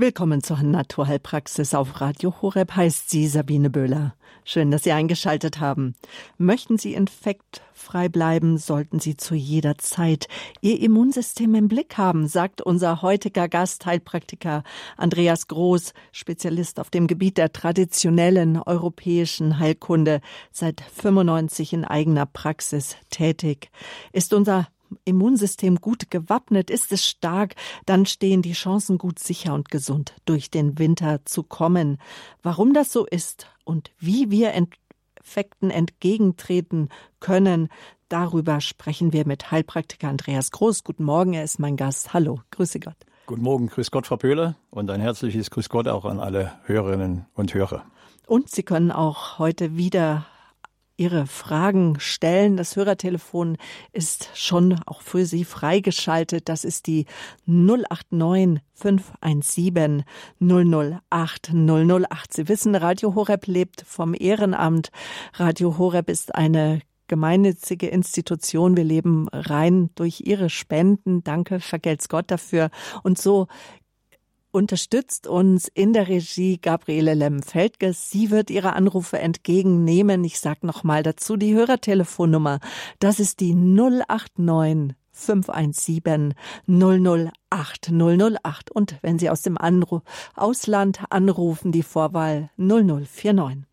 Willkommen zur Naturheilpraxis auf Radio Horeb heißt sie Sabine Böhler. Schön, dass Sie eingeschaltet haben. Möchten Sie infektfrei bleiben, sollten Sie zu jeder Zeit Ihr Immunsystem im Blick haben, sagt unser heutiger Gast, Heilpraktiker Andreas Groß, Spezialist auf dem Gebiet der traditionellen europäischen Heilkunde, seit 95 in eigener Praxis tätig, ist unser Immunsystem gut gewappnet, ist es stark, dann stehen die Chancen gut sicher und gesund durch den Winter zu kommen. Warum das so ist und wie wir Infekten entgegentreten können, darüber sprechen wir mit Heilpraktiker Andreas Groß. Guten Morgen, er ist mein Gast. Hallo, grüße Gott. Guten Morgen, grüß Gott, Frau Pöhler, und ein herzliches Grüß Gott auch an alle Hörerinnen und Hörer. Und Sie können auch heute wieder Ihre Fragen stellen. Das Hörertelefon ist schon auch für Sie freigeschaltet. Das ist die 089 517 008 008. Sie wissen, Radio Horeb lebt vom Ehrenamt. Radio Horeb ist eine gemeinnützige Institution. Wir leben rein durch Ihre Spenden. Danke, vergelt's Gott dafür. Und so unterstützt uns in der Regie Gabriele Lemm-Feldges. Sie wird Ihre Anrufe entgegennehmen. Ich sage nochmal dazu die Hörertelefonnummer. Das ist die 089 517 008 008. Und wenn Sie aus dem Anru Ausland anrufen, die Vorwahl 0049.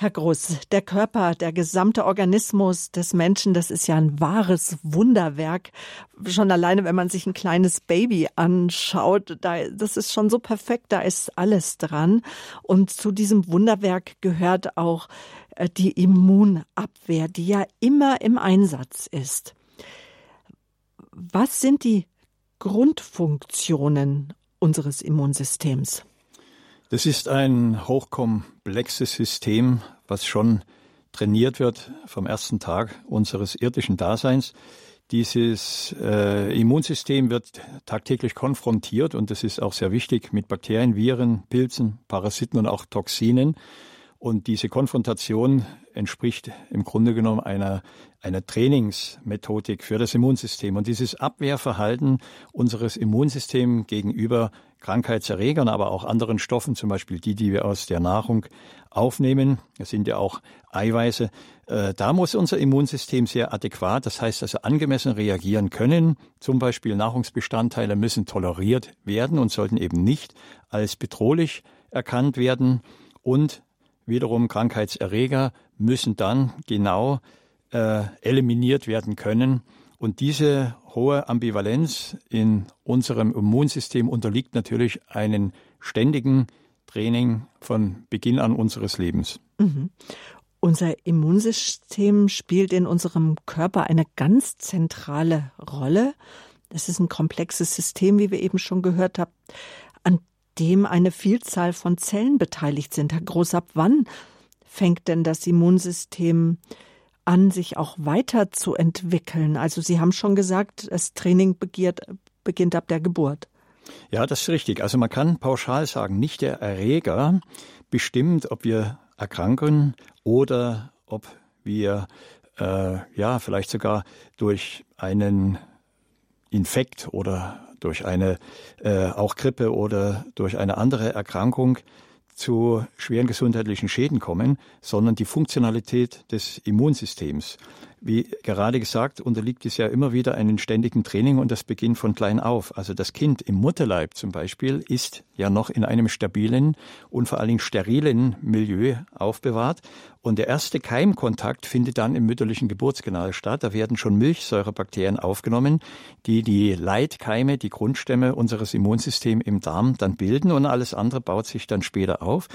Herr Groß, der Körper, der gesamte Organismus des Menschen, das ist ja ein wahres Wunderwerk. Schon alleine, wenn man sich ein kleines Baby anschaut, da, das ist schon so perfekt, da ist alles dran. Und zu diesem Wunderwerk gehört auch äh, die Immunabwehr, die ja immer im Einsatz ist. Was sind die Grundfunktionen unseres Immunsystems? Das ist ein hochkomplexes System, was schon trainiert wird vom ersten Tag unseres irdischen Daseins. Dieses äh, Immunsystem wird tagtäglich konfrontiert und das ist auch sehr wichtig mit Bakterien, Viren, Pilzen, Parasiten und auch Toxinen. Und diese Konfrontation entspricht im Grunde genommen einer, einer Trainingsmethodik für das Immunsystem. Und dieses Abwehrverhalten unseres Immunsystems gegenüber Krankheitserregern, aber auch anderen Stoffen, zum Beispiel die, die wir aus der Nahrung aufnehmen, das sind ja auch Eiweiße, äh, da muss unser Immunsystem sehr adäquat, das heißt also angemessen reagieren können. Zum Beispiel Nahrungsbestandteile müssen toleriert werden und sollten eben nicht als bedrohlich erkannt werden. Und wiederum Krankheitserreger müssen dann genau äh, eliminiert werden können. Und diese hohe Ambivalenz in unserem Immunsystem unterliegt natürlich einem ständigen Training von Beginn an unseres Lebens. Mhm. Unser Immunsystem spielt in unserem Körper eine ganz zentrale Rolle. Es ist ein komplexes System, wie wir eben schon gehört haben, an dem eine Vielzahl von Zellen beteiligt sind. Herr Groß, ab wann fängt denn das Immunsystem an, sich auch weiterzuentwickeln? Also Sie haben schon gesagt, das Training begiert, beginnt ab der Geburt. Ja, das ist richtig. Also man kann pauschal sagen, nicht der Erreger bestimmt, ob wir erkranken oder ob wir äh, ja vielleicht sogar durch einen Infekt oder durch eine äh, auch Grippe oder durch eine andere Erkrankung zu schweren gesundheitlichen Schäden kommen, sondern die Funktionalität des Immunsystems. Wie gerade gesagt, unterliegt es ja immer wieder einem ständigen Training und das beginnt von klein auf. Also das Kind im Mutterleib zum Beispiel ist ja noch in einem stabilen und vor allen Dingen sterilen Milieu aufbewahrt und der erste Keimkontakt findet dann im mütterlichen Geburtskanal statt. Da werden schon Milchsäurebakterien aufgenommen, die die Leitkeime, die Grundstämme unseres Immunsystems im Darm dann bilden und alles andere baut sich dann später auf.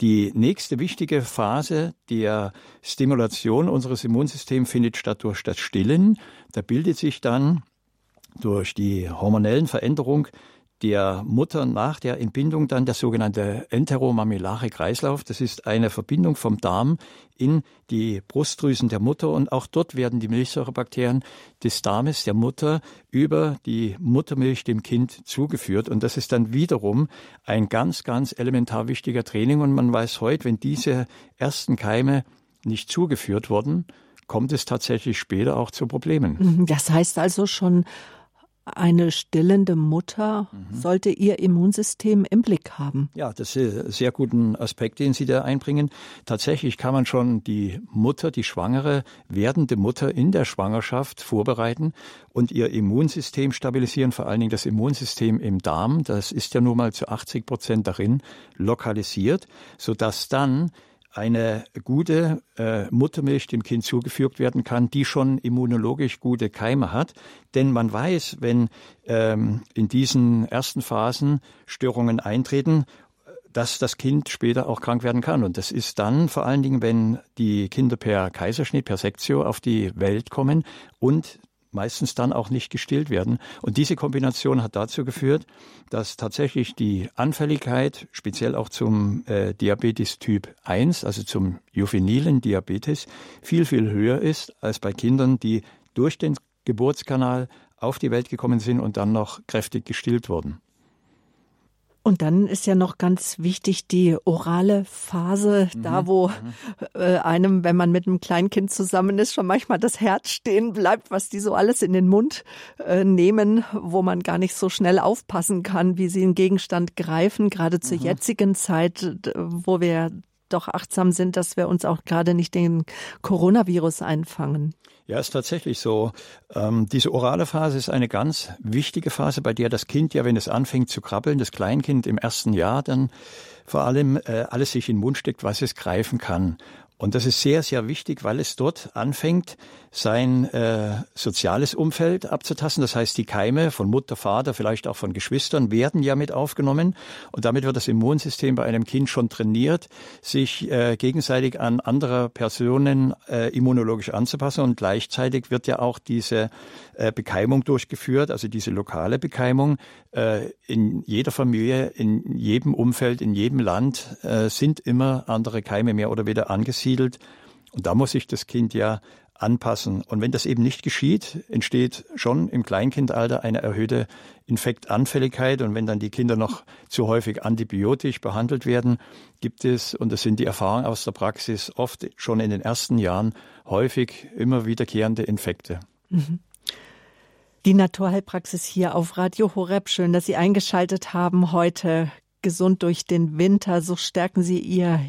Die nächste wichtige Phase der Stimulation unseres Immunsystems findet statt durch das Stillen. Da bildet sich dann durch die hormonellen Veränderungen der Mutter nach der Entbindung dann der sogenannte enteromamillare Kreislauf. Das ist eine Verbindung vom Darm in die Brustdrüsen der Mutter und auch dort werden die Milchsäurebakterien des Darmes der Mutter über die Muttermilch dem Kind zugeführt und das ist dann wiederum ein ganz, ganz elementar wichtiger Training und man weiß heute, wenn diese ersten Keime nicht zugeführt wurden, kommt es tatsächlich später auch zu Problemen. Das heißt also schon eine stillende Mutter mhm. sollte ihr Immunsystem im Blick haben. Ja, das ist ein sehr guten Aspekt, den Sie da einbringen. Tatsächlich kann man schon die Mutter, die schwangere, werdende Mutter in der Schwangerschaft vorbereiten und ihr Immunsystem stabilisieren, vor allen Dingen das Immunsystem im Darm. Das ist ja nun mal zu 80 Prozent darin lokalisiert, sodass dann eine gute äh, Muttermilch dem Kind zugefügt werden kann, die schon immunologisch gute Keime hat. Denn man weiß, wenn ähm, in diesen ersten Phasen Störungen eintreten, dass das Kind später auch krank werden kann. Und das ist dann vor allen Dingen, wenn die Kinder per Kaiserschnitt, per Sektio auf die Welt kommen und meistens dann auch nicht gestillt werden. Und diese Kombination hat dazu geführt, dass tatsächlich die Anfälligkeit, speziell auch zum äh, Diabetes Typ 1, also zum juvenilen Diabetes, viel, viel höher ist als bei Kindern, die durch den Geburtskanal auf die Welt gekommen sind und dann noch kräftig gestillt wurden. Und dann ist ja noch ganz wichtig die orale Phase, mhm. da wo mhm. äh, einem, wenn man mit einem Kleinkind zusammen ist, schon manchmal das Herz stehen bleibt, was die so alles in den Mund äh, nehmen, wo man gar nicht so schnell aufpassen kann, wie sie einen Gegenstand greifen, gerade zur mhm. jetzigen Zeit, wo wir doch achtsam sind, dass wir uns auch gerade nicht den Coronavirus einfangen. Ja, ist tatsächlich so. Ähm, diese orale Phase ist eine ganz wichtige Phase, bei der das Kind ja, wenn es anfängt zu krabbeln, das Kleinkind im ersten Jahr dann vor allem äh, alles sich in den Mund steckt, was es greifen kann. Und das ist sehr, sehr wichtig, weil es dort anfängt, sein äh, soziales Umfeld abzutasten. Das heißt, die Keime von Mutter, Vater, vielleicht auch von Geschwistern werden ja mit aufgenommen. Und damit wird das Immunsystem bei einem Kind schon trainiert, sich äh, gegenseitig an andere Personen äh, immunologisch anzupassen. Und gleichzeitig wird ja auch diese äh, Bekeimung durchgeführt, also diese lokale Bekeimung. Äh, in jeder Familie, in jedem Umfeld, in jedem Land äh, sind immer andere Keime mehr oder weniger angesiedelt angesiedelt. Und da muss sich das Kind ja anpassen. Und wenn das eben nicht geschieht, entsteht schon im Kleinkindalter eine erhöhte Infektanfälligkeit. Und wenn dann die Kinder noch zu häufig antibiotisch behandelt werden, gibt es, und das sind die Erfahrungen aus der Praxis, oft schon in den ersten Jahren häufig immer wiederkehrende Infekte. Mhm. Die Naturheilpraxis hier auf Radio Horeb. Schön, dass Sie eingeschaltet haben heute. Gesund durch den Winter. So stärken Sie Ihr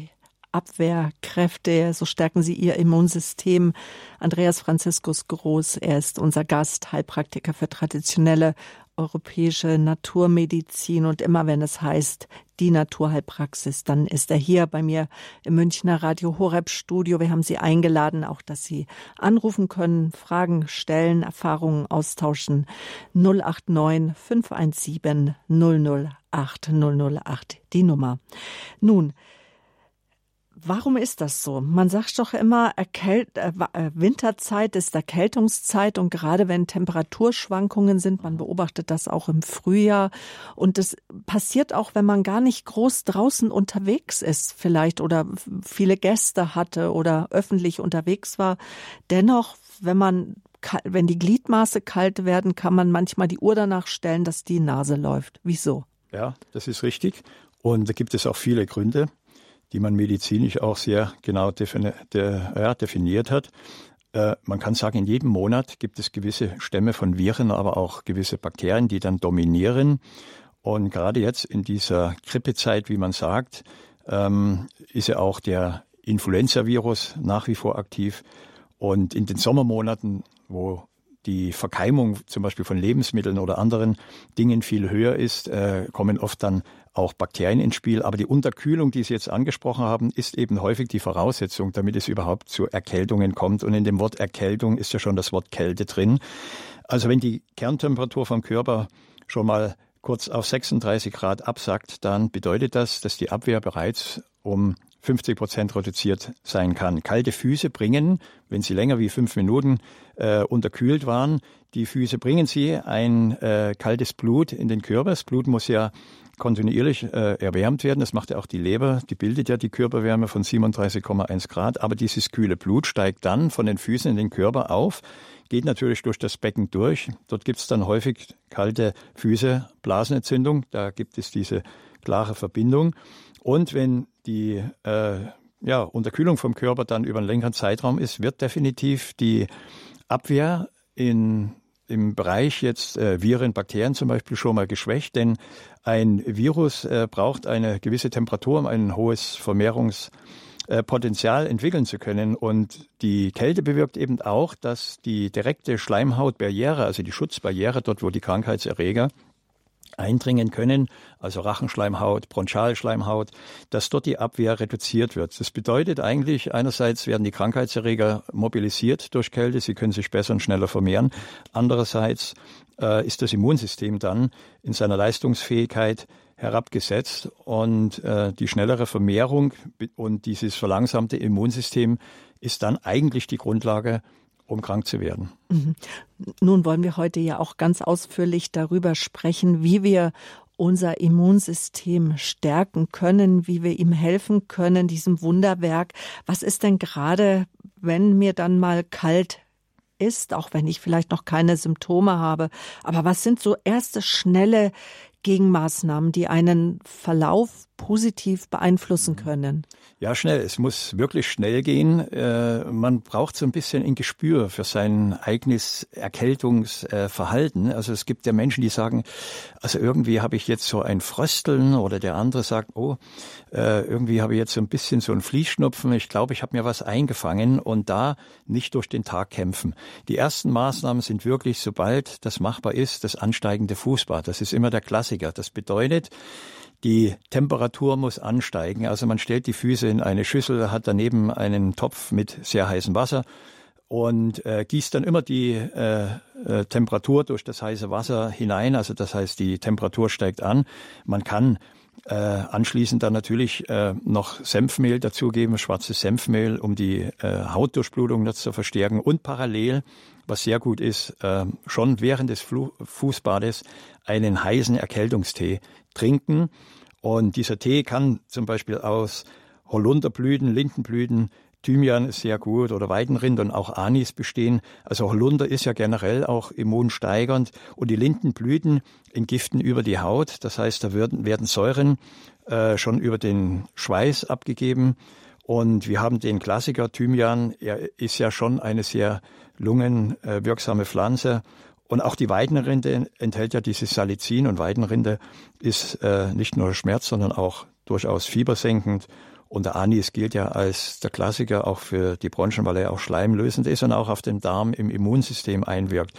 Abwehrkräfte, so stärken sie ihr Immunsystem. Andreas Franziskus Groß, er ist unser Gast, Heilpraktiker für traditionelle europäische Naturmedizin und immer wenn es heißt die Naturheilpraxis, dann ist er hier bei mir im Münchner Radio Horeb Studio. Wir haben Sie eingeladen, auch dass Sie anrufen können, Fragen stellen, Erfahrungen austauschen. 089 517 008 008 die Nummer. Nun, Warum ist das so? Man sagt doch immer, Erkält äh, äh, Winterzeit ist Erkältungszeit und gerade wenn Temperaturschwankungen sind, man beobachtet das auch im Frühjahr und das passiert auch, wenn man gar nicht groß draußen unterwegs ist vielleicht oder viele Gäste hatte oder öffentlich unterwegs war. Dennoch, wenn man wenn die Gliedmaße kalt werden, kann man manchmal die Uhr danach stellen, dass die Nase läuft. Wieso? Ja, das ist richtig. Und da gibt es auch viele Gründe die man medizinisch auch sehr genau defini de, ja, definiert hat. Äh, man kann sagen, in jedem Monat gibt es gewisse Stämme von Viren, aber auch gewisse Bakterien, die dann dominieren. Und gerade jetzt in dieser Grippezeit, wie man sagt, ähm, ist ja auch der Influenza-Virus nach wie vor aktiv. Und in den Sommermonaten, wo die Verkeimung zum Beispiel von Lebensmitteln oder anderen Dingen viel höher ist, äh, kommen oft dann auch Bakterien ins Spiel. Aber die Unterkühlung, die Sie jetzt angesprochen haben, ist eben häufig die Voraussetzung, damit es überhaupt zu Erkältungen kommt. Und in dem Wort Erkältung ist ja schon das Wort Kälte drin. Also wenn die Kerntemperatur vom Körper schon mal kurz auf 36 Grad absackt, dann bedeutet das, dass die Abwehr bereits um 50 Prozent reduziert sein kann. Kalte Füße bringen, wenn sie länger wie fünf Minuten äh, unterkühlt waren, die Füße bringen sie ein äh, kaltes Blut in den Körper. Das Blut muss ja kontinuierlich äh, erwärmt werden. Das macht ja auch die Leber, die bildet ja die Körperwärme von 37,1 Grad. Aber dieses kühle Blut steigt dann von den Füßen in den Körper auf, geht natürlich durch das Becken durch. Dort gibt es dann häufig kalte Füße, Blasenentzündung. Da gibt es diese klare Verbindung. Und wenn die äh, ja, Unterkühlung vom Körper dann über einen längeren Zeitraum ist, wird definitiv die Abwehr in im Bereich jetzt äh, Viren, Bakterien zum Beispiel schon mal geschwächt, denn ein Virus äh, braucht eine gewisse Temperatur, um ein hohes Vermehrungspotenzial entwickeln zu können. Und die Kälte bewirkt eben auch, dass die direkte Schleimhautbarriere, also die Schutzbarriere, dort wo die Krankheitserreger eindringen können, also Rachenschleimhaut, Bronchialschleimhaut, dass dort die Abwehr reduziert wird. Das bedeutet eigentlich, einerseits werden die Krankheitserreger mobilisiert durch Kälte, sie können sich besser und schneller vermehren. Andererseits äh, ist das Immunsystem dann in seiner Leistungsfähigkeit herabgesetzt und äh, die schnellere Vermehrung und dieses verlangsamte Immunsystem ist dann eigentlich die Grundlage um krank zu werden. Mhm. Nun wollen wir heute ja auch ganz ausführlich darüber sprechen, wie wir unser Immunsystem stärken können, wie wir ihm helfen können, diesem Wunderwerk. Was ist denn gerade, wenn mir dann mal kalt ist, auch wenn ich vielleicht noch keine Symptome habe, aber was sind so erste schnelle Gegenmaßnahmen, die einen Verlauf positiv beeinflussen können? Ja, schnell. Es muss wirklich schnell gehen. Äh, man braucht so ein bisschen ein Gespür für sein eigenes Erkältungsverhalten. Also es gibt ja Menschen, die sagen, also irgendwie habe ich jetzt so ein Frösteln oder der andere sagt, oh, äh, irgendwie habe ich jetzt so ein bisschen so ein Fließschnupfen. Ich glaube, ich habe mir was eingefangen und da nicht durch den Tag kämpfen. Die ersten Maßnahmen sind wirklich, sobald das machbar ist, das ansteigende Fußbad. Das ist immer der Klassiker. Das bedeutet, die Temperatur muss ansteigen. Also man stellt die Füße in eine Schüssel, hat daneben einen Topf mit sehr heißem Wasser und äh, gießt dann immer die äh, äh, Temperatur durch das heiße Wasser hinein. Also das heißt, die Temperatur steigt an. Man kann äh, anschließend dann natürlich äh, noch Senfmehl dazugeben, schwarzes Senfmehl, um die äh, Hautdurchblutung zu verstärken und parallel, was sehr gut ist, äh, schon während des Flu Fußbades einen heißen Erkältungstee trinken. Und dieser Tee kann zum Beispiel aus Holunderblüten, Lindenblüten, Thymian ist sehr gut oder Weidenrind und auch Anis bestehen. Also Holunder ist ja generell auch immunsteigernd und die Lindenblüten entgiften über die Haut. Das heißt, da werden, werden Säuren äh, schon über den Schweiß abgegeben. Und wir haben den Klassiker Thymian. Er ist ja schon eine sehr lungenwirksame Pflanze und auch die Weidenrinde enthält ja dieses Salicin und Weidenrinde ist äh, nicht nur Schmerz, sondern auch durchaus fiebersenkend. Und der Anis gilt ja als der Klassiker auch für die Bronchien, weil er auch schleimlösend ist und auch auf den Darm im Immunsystem einwirkt.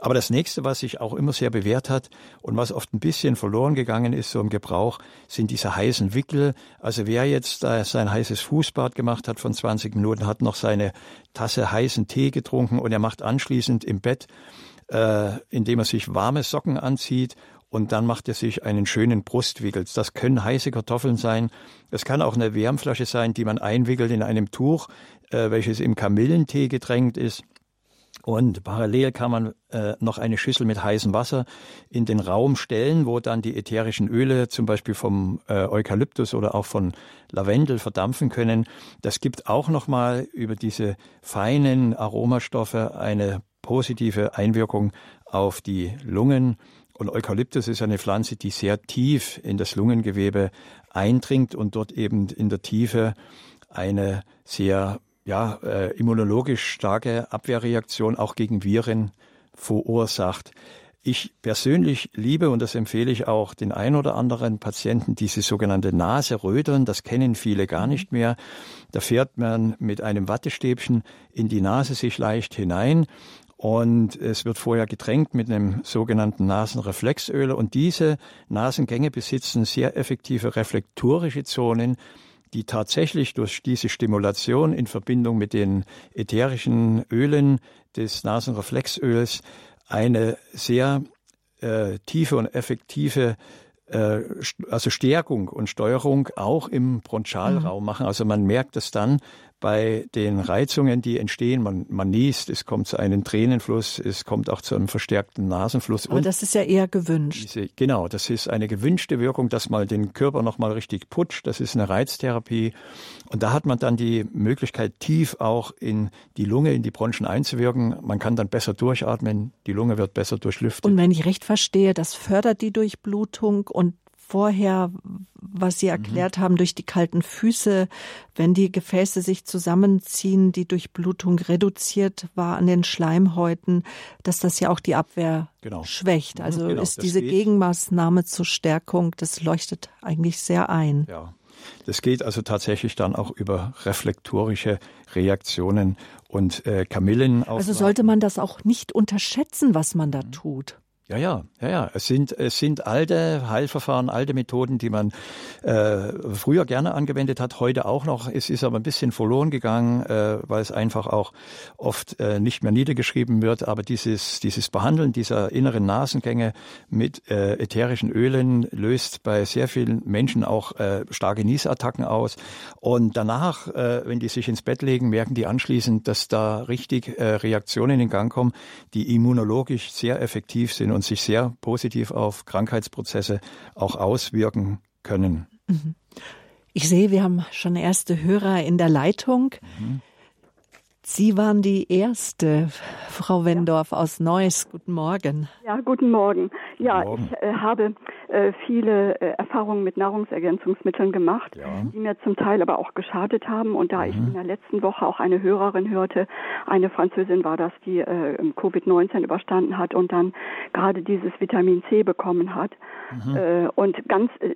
Aber das nächste, was sich auch immer sehr bewährt hat und was oft ein bisschen verloren gegangen ist, so im Gebrauch, sind diese heißen Wickel. Also wer jetzt äh, sein heißes Fußbad gemacht hat von 20 Minuten, hat noch seine Tasse heißen Tee getrunken und er macht anschließend im Bett äh, indem er sich warme Socken anzieht und dann macht er sich einen schönen Brustwickel. Das können heiße Kartoffeln sein. Das kann auch eine Wärmflasche sein, die man einwickelt in einem Tuch, äh, welches im Kamillentee getränkt ist. Und parallel kann man äh, noch eine Schüssel mit heißem Wasser in den Raum stellen, wo dann die ätherischen Öle zum Beispiel vom äh, Eukalyptus oder auch von Lavendel verdampfen können. Das gibt auch nochmal über diese feinen Aromastoffe eine positive Einwirkung auf die Lungen. Und Eukalyptus ist eine Pflanze, die sehr tief in das Lungengewebe eindringt und dort eben in der Tiefe eine sehr ja, äh, immunologisch starke Abwehrreaktion auch gegen Viren verursacht. Ich persönlich liebe, und das empfehle ich auch den ein oder anderen Patienten, diese sogenannte Naserödern. Das kennen viele gar nicht mehr. Da fährt man mit einem Wattestäbchen in die Nase sich leicht hinein und es wird vorher getränkt mit einem sogenannten Nasenreflexöl. Und diese Nasengänge besitzen sehr effektive reflektorische Zonen, die tatsächlich durch diese Stimulation in Verbindung mit den ätherischen Ölen des Nasenreflexöls eine sehr äh, tiefe und effektive äh, also Stärkung und Steuerung auch im Bronchialraum mhm. machen. Also man merkt es dann, bei den Reizungen, die entstehen. Man, man niest, es kommt zu einem Tränenfluss, es kommt auch zu einem verstärkten Nasenfluss. Aber das ist ja eher gewünscht. Diese, genau, das ist eine gewünschte Wirkung, dass mal den Körper nochmal richtig putscht. Das ist eine Reiztherapie. Und da hat man dann die Möglichkeit, tief auch in die Lunge, in die Bronchien einzuwirken. Man kann dann besser durchatmen, die Lunge wird besser durchlüftet. Und wenn ich recht verstehe, das fördert die Durchblutung und vorher was Sie erklärt mhm. haben, durch die kalten Füße, wenn die Gefäße sich zusammenziehen, die Durchblutung reduziert war an den Schleimhäuten, dass das ja auch die Abwehr genau. schwächt. Mhm, also genau, ist diese geht. Gegenmaßnahme zur Stärkung, das leuchtet eigentlich sehr ein. Ja. Das geht also tatsächlich dann auch über reflektorische Reaktionen und äh, Kamillen. Also sollte man das auch nicht unterschätzen, was man da mhm. tut. Ja, ja, ja, ja. Es sind, es sind alte Heilverfahren, alte Methoden, die man äh, früher gerne angewendet hat, heute auch noch. Es ist aber ein bisschen verloren gegangen, äh, weil es einfach auch oft äh, nicht mehr niedergeschrieben wird. Aber dieses, dieses Behandeln dieser inneren Nasengänge mit äh, ätherischen Ölen löst bei sehr vielen Menschen auch äh, starke Niesattacken aus. Und danach, äh, wenn die sich ins Bett legen, merken die anschließend, dass da richtig äh, Reaktionen in Gang kommen, die immunologisch sehr effektiv sind und sich sehr positiv auf Krankheitsprozesse auch auswirken können. Mhm. Ich sehe, wir haben schon erste Hörer in der Leitung. Mhm. Sie waren die erste, Frau Wendorf ja. aus Neuss. Guten Morgen. Ja, guten Morgen. Ja, guten Morgen. ich äh, habe äh, viele äh, Erfahrungen mit Nahrungsergänzungsmitteln gemacht, ja. die mir zum Teil aber auch geschadet haben. Und da mhm. ich in der letzten Woche auch eine Hörerin hörte, eine Französin war das, die äh, Covid-19 überstanden hat und dann gerade dieses Vitamin C bekommen hat. Mhm. Äh, und ganz, äh,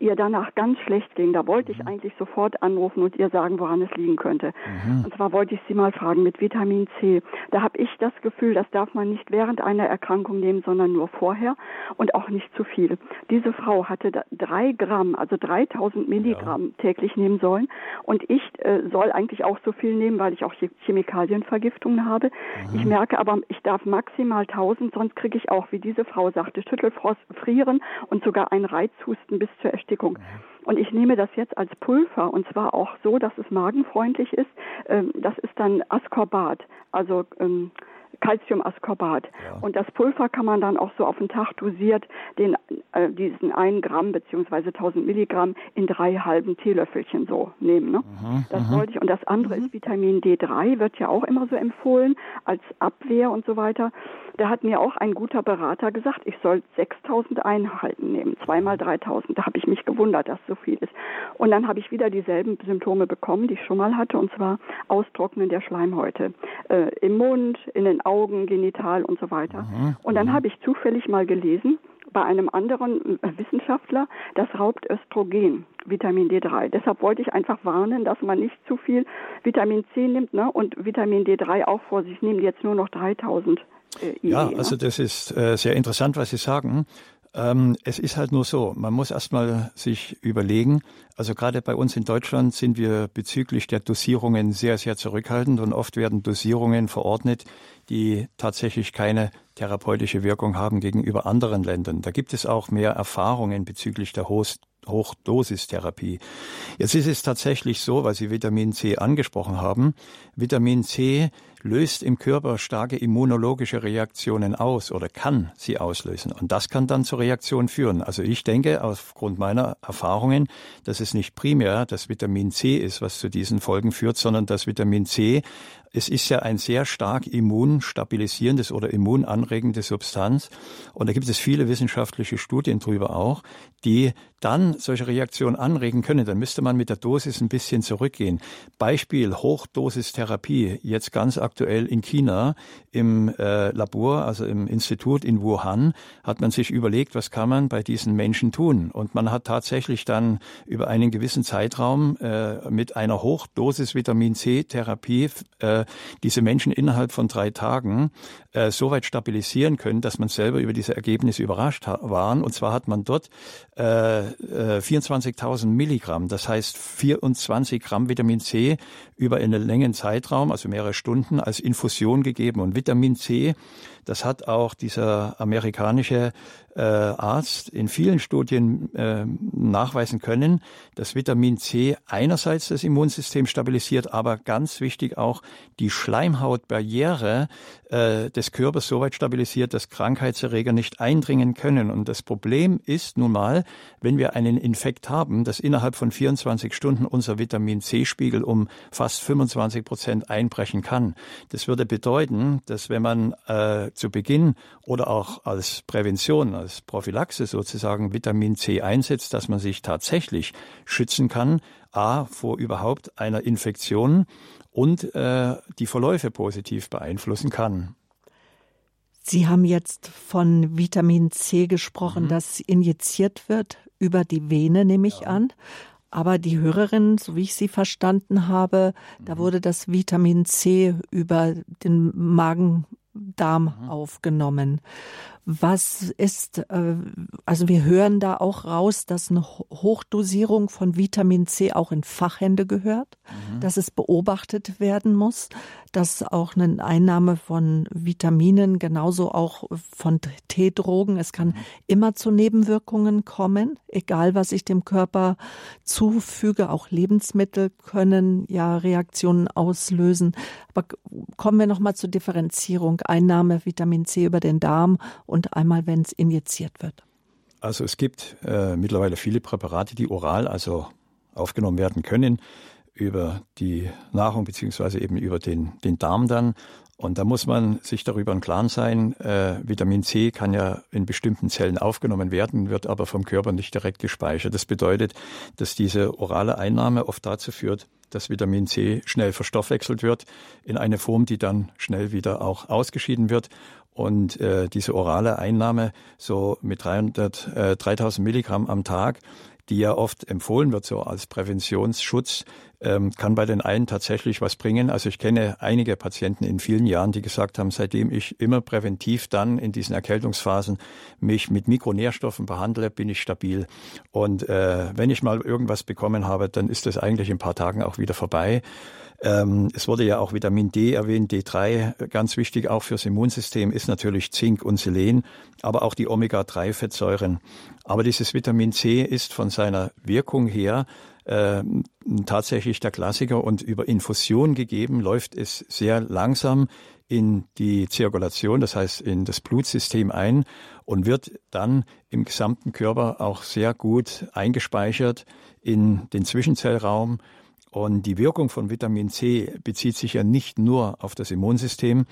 ihr danach ganz schlecht ging. Da wollte ich mhm. eigentlich sofort anrufen und ihr sagen, woran es liegen könnte. Mhm. Und zwar wollte ich sie mal fragen mit Vitamin C. Da habe ich das Gefühl, das darf man nicht während einer Erkrankung nehmen, sondern nur vorher und auch nicht zu viel. Diese Frau hatte drei Gramm, also 3000 Milligramm ja. täglich nehmen sollen und ich äh, soll eigentlich auch so viel nehmen, weil ich auch Chemikalienvergiftungen habe. Mhm. Ich merke aber, ich darf maximal 1000, sonst kriege ich auch, wie diese Frau sagte, Schüttelfrost, Frieren und sogar ein Reizhusten bis zur Erstickung Erstickung. Und ich nehme das jetzt als Pulver und zwar auch so, dass es magenfreundlich ist. Ähm, das ist dann Ascorbat, also ähm, Calciumascorbat. Ja. Und das Pulver kann man dann auch so auf den Tag dosiert, den, äh, diesen einen Gramm beziehungsweise 1000 Milligramm in drei halben Teelöffelchen so nehmen. Ne? Mhm, das mhm. wollte ich. Und das andere mhm. ist Vitamin D3, wird ja auch immer so empfohlen als Abwehr und so weiter. Da hat mir auch ein guter Berater gesagt, ich soll 6000 Einheiten nehmen, zweimal 3000. Da habe ich mich gewundert, dass so viel ist. Und dann habe ich wieder dieselben Symptome bekommen, die ich schon mal hatte, und zwar Austrocknen der Schleimhäute. Äh, Im Mund, in den Augen, genital und so weiter. Mhm. Und dann mhm. habe ich zufällig mal gelesen, bei einem anderen äh, Wissenschaftler, das raubt Östrogen, Vitamin D3. Deshalb wollte ich einfach warnen, dass man nicht zu viel Vitamin C nimmt ne? und Vitamin D3 auch vor sich nehmen, jetzt nur noch 3000 äh, ja, also das ist äh, sehr interessant, was Sie sagen. Ähm, es ist halt nur so, man muss erstmal sich überlegen, also gerade bei uns in Deutschland sind wir bezüglich der Dosierungen sehr, sehr zurückhaltend und oft werden Dosierungen verordnet, die tatsächlich keine therapeutische Wirkung haben gegenüber anderen Ländern. Da gibt es auch mehr Erfahrungen bezüglich der Host Hochdosistherapie. Jetzt ist es tatsächlich so, weil Sie Vitamin C angesprochen haben. Vitamin C löst im Körper starke immunologische Reaktionen aus oder kann sie auslösen. Und das kann dann zur Reaktion führen. Also ich denke aufgrund meiner Erfahrungen, dass es nicht primär das Vitamin C ist, was zu diesen Folgen führt, sondern dass Vitamin C es ist ja ein sehr stark immunstabilisierendes oder immunanregende Substanz. Und da gibt es viele wissenschaftliche Studien drüber auch, die dann solche Reaktionen anregen können. Dann müsste man mit der Dosis ein bisschen zurückgehen. Beispiel Hochdosistherapie, jetzt ganz in China im äh, Labor, also im Institut in Wuhan, hat man sich überlegt, was kann man bei diesen Menschen tun. Und man hat tatsächlich dann über einen gewissen Zeitraum äh, mit einer Hochdosis Vitamin C Therapie äh, diese Menschen innerhalb von drei Tagen äh, so weit stabilisieren können, dass man selber über diese Ergebnisse überrascht waren. Und zwar hat man dort äh, äh, 24.000 Milligramm, das heißt 24 Gramm Vitamin C über einen längeren Zeitraum, also mehrere Stunden, als Infusion gegeben. Und Vitamin C, das hat auch dieser amerikanische äh, Arzt in vielen Studien äh, nachweisen können, dass Vitamin C einerseits das Immunsystem stabilisiert, aber ganz wichtig auch die Schleimhautbarriere äh, des Körpers so weit stabilisiert, dass Krankheitserreger nicht eindringen können. Und das Problem ist nun mal, wenn wir einen Infekt haben, dass innerhalb von 24 Stunden unser Vitamin C-Spiegel um fast 25 Prozent einbrechen kann. Das würde bedeuten, dass wenn man äh, zu Beginn oder auch als Prävention, als Prophylaxe sozusagen Vitamin C einsetzt, dass man sich tatsächlich schützen kann, a vor überhaupt einer Infektion und äh, die Verläufe positiv beeinflussen kann. Sie haben jetzt von Vitamin C gesprochen, mhm. das injiziert wird über die Vene, nehme ich ja. an. Aber die Hörerin, so wie ich sie verstanden habe, mhm. da wurde das Vitamin C über den Magen-Darm mhm. aufgenommen. Was ist, äh, also wir hören da auch raus, dass eine Hochdosierung von Vitamin C auch in Fachhände gehört, mhm. dass es beobachtet werden muss, dass auch eine Einnahme von Vitaminen, genauso auch von T-Drogen, es kann mhm. immer zu Nebenwirkungen kommen, egal was ich dem Körper zufüge. Auch Lebensmittel können ja Reaktionen auslösen. Aber kommen wir nochmal zur Differenzierung. Einnahme Vitamin C über den Darm und einmal, wenn es injiziert wird. Also es gibt äh, mittlerweile viele Präparate, die oral, also aufgenommen werden können über die Nahrung beziehungsweise eben über den, den Darm dann. Und da muss man sich darüber im Klaren sein, äh, Vitamin C kann ja in bestimmten Zellen aufgenommen werden, wird aber vom Körper nicht direkt gespeichert. Das bedeutet, dass diese orale Einnahme oft dazu führt, dass Vitamin C schnell verstoffwechselt wird in eine Form, die dann schnell wieder auch ausgeschieden wird. Und äh, diese orale Einnahme so mit 300, äh, 3000 Milligramm am Tag, die ja oft empfohlen wird, so als Präventionsschutz, ähm, kann bei den einen tatsächlich was bringen. Also ich kenne einige Patienten in vielen Jahren, die gesagt haben, seitdem ich immer präventiv dann in diesen Erkältungsphasen mich mit Mikronährstoffen behandle, bin ich stabil. Und äh, wenn ich mal irgendwas bekommen habe, dann ist das eigentlich in ein paar Tagen auch wieder vorbei. Ähm, es wurde ja auch Vitamin D erwähnt, D3, ganz wichtig auch fürs Immunsystem ist natürlich Zink und Selen, aber auch die Omega-3-Fettsäuren. Aber dieses Vitamin C ist von seiner Wirkung her äh, tatsächlich der Klassiker und über Infusion gegeben läuft es sehr langsam in die Zirkulation, das heißt in das Blutsystem ein und wird dann im gesamten Körper auch sehr gut eingespeichert in den Zwischenzellraum und die Wirkung von Vitamin C bezieht sich ja nicht nur auf das Immunsystem.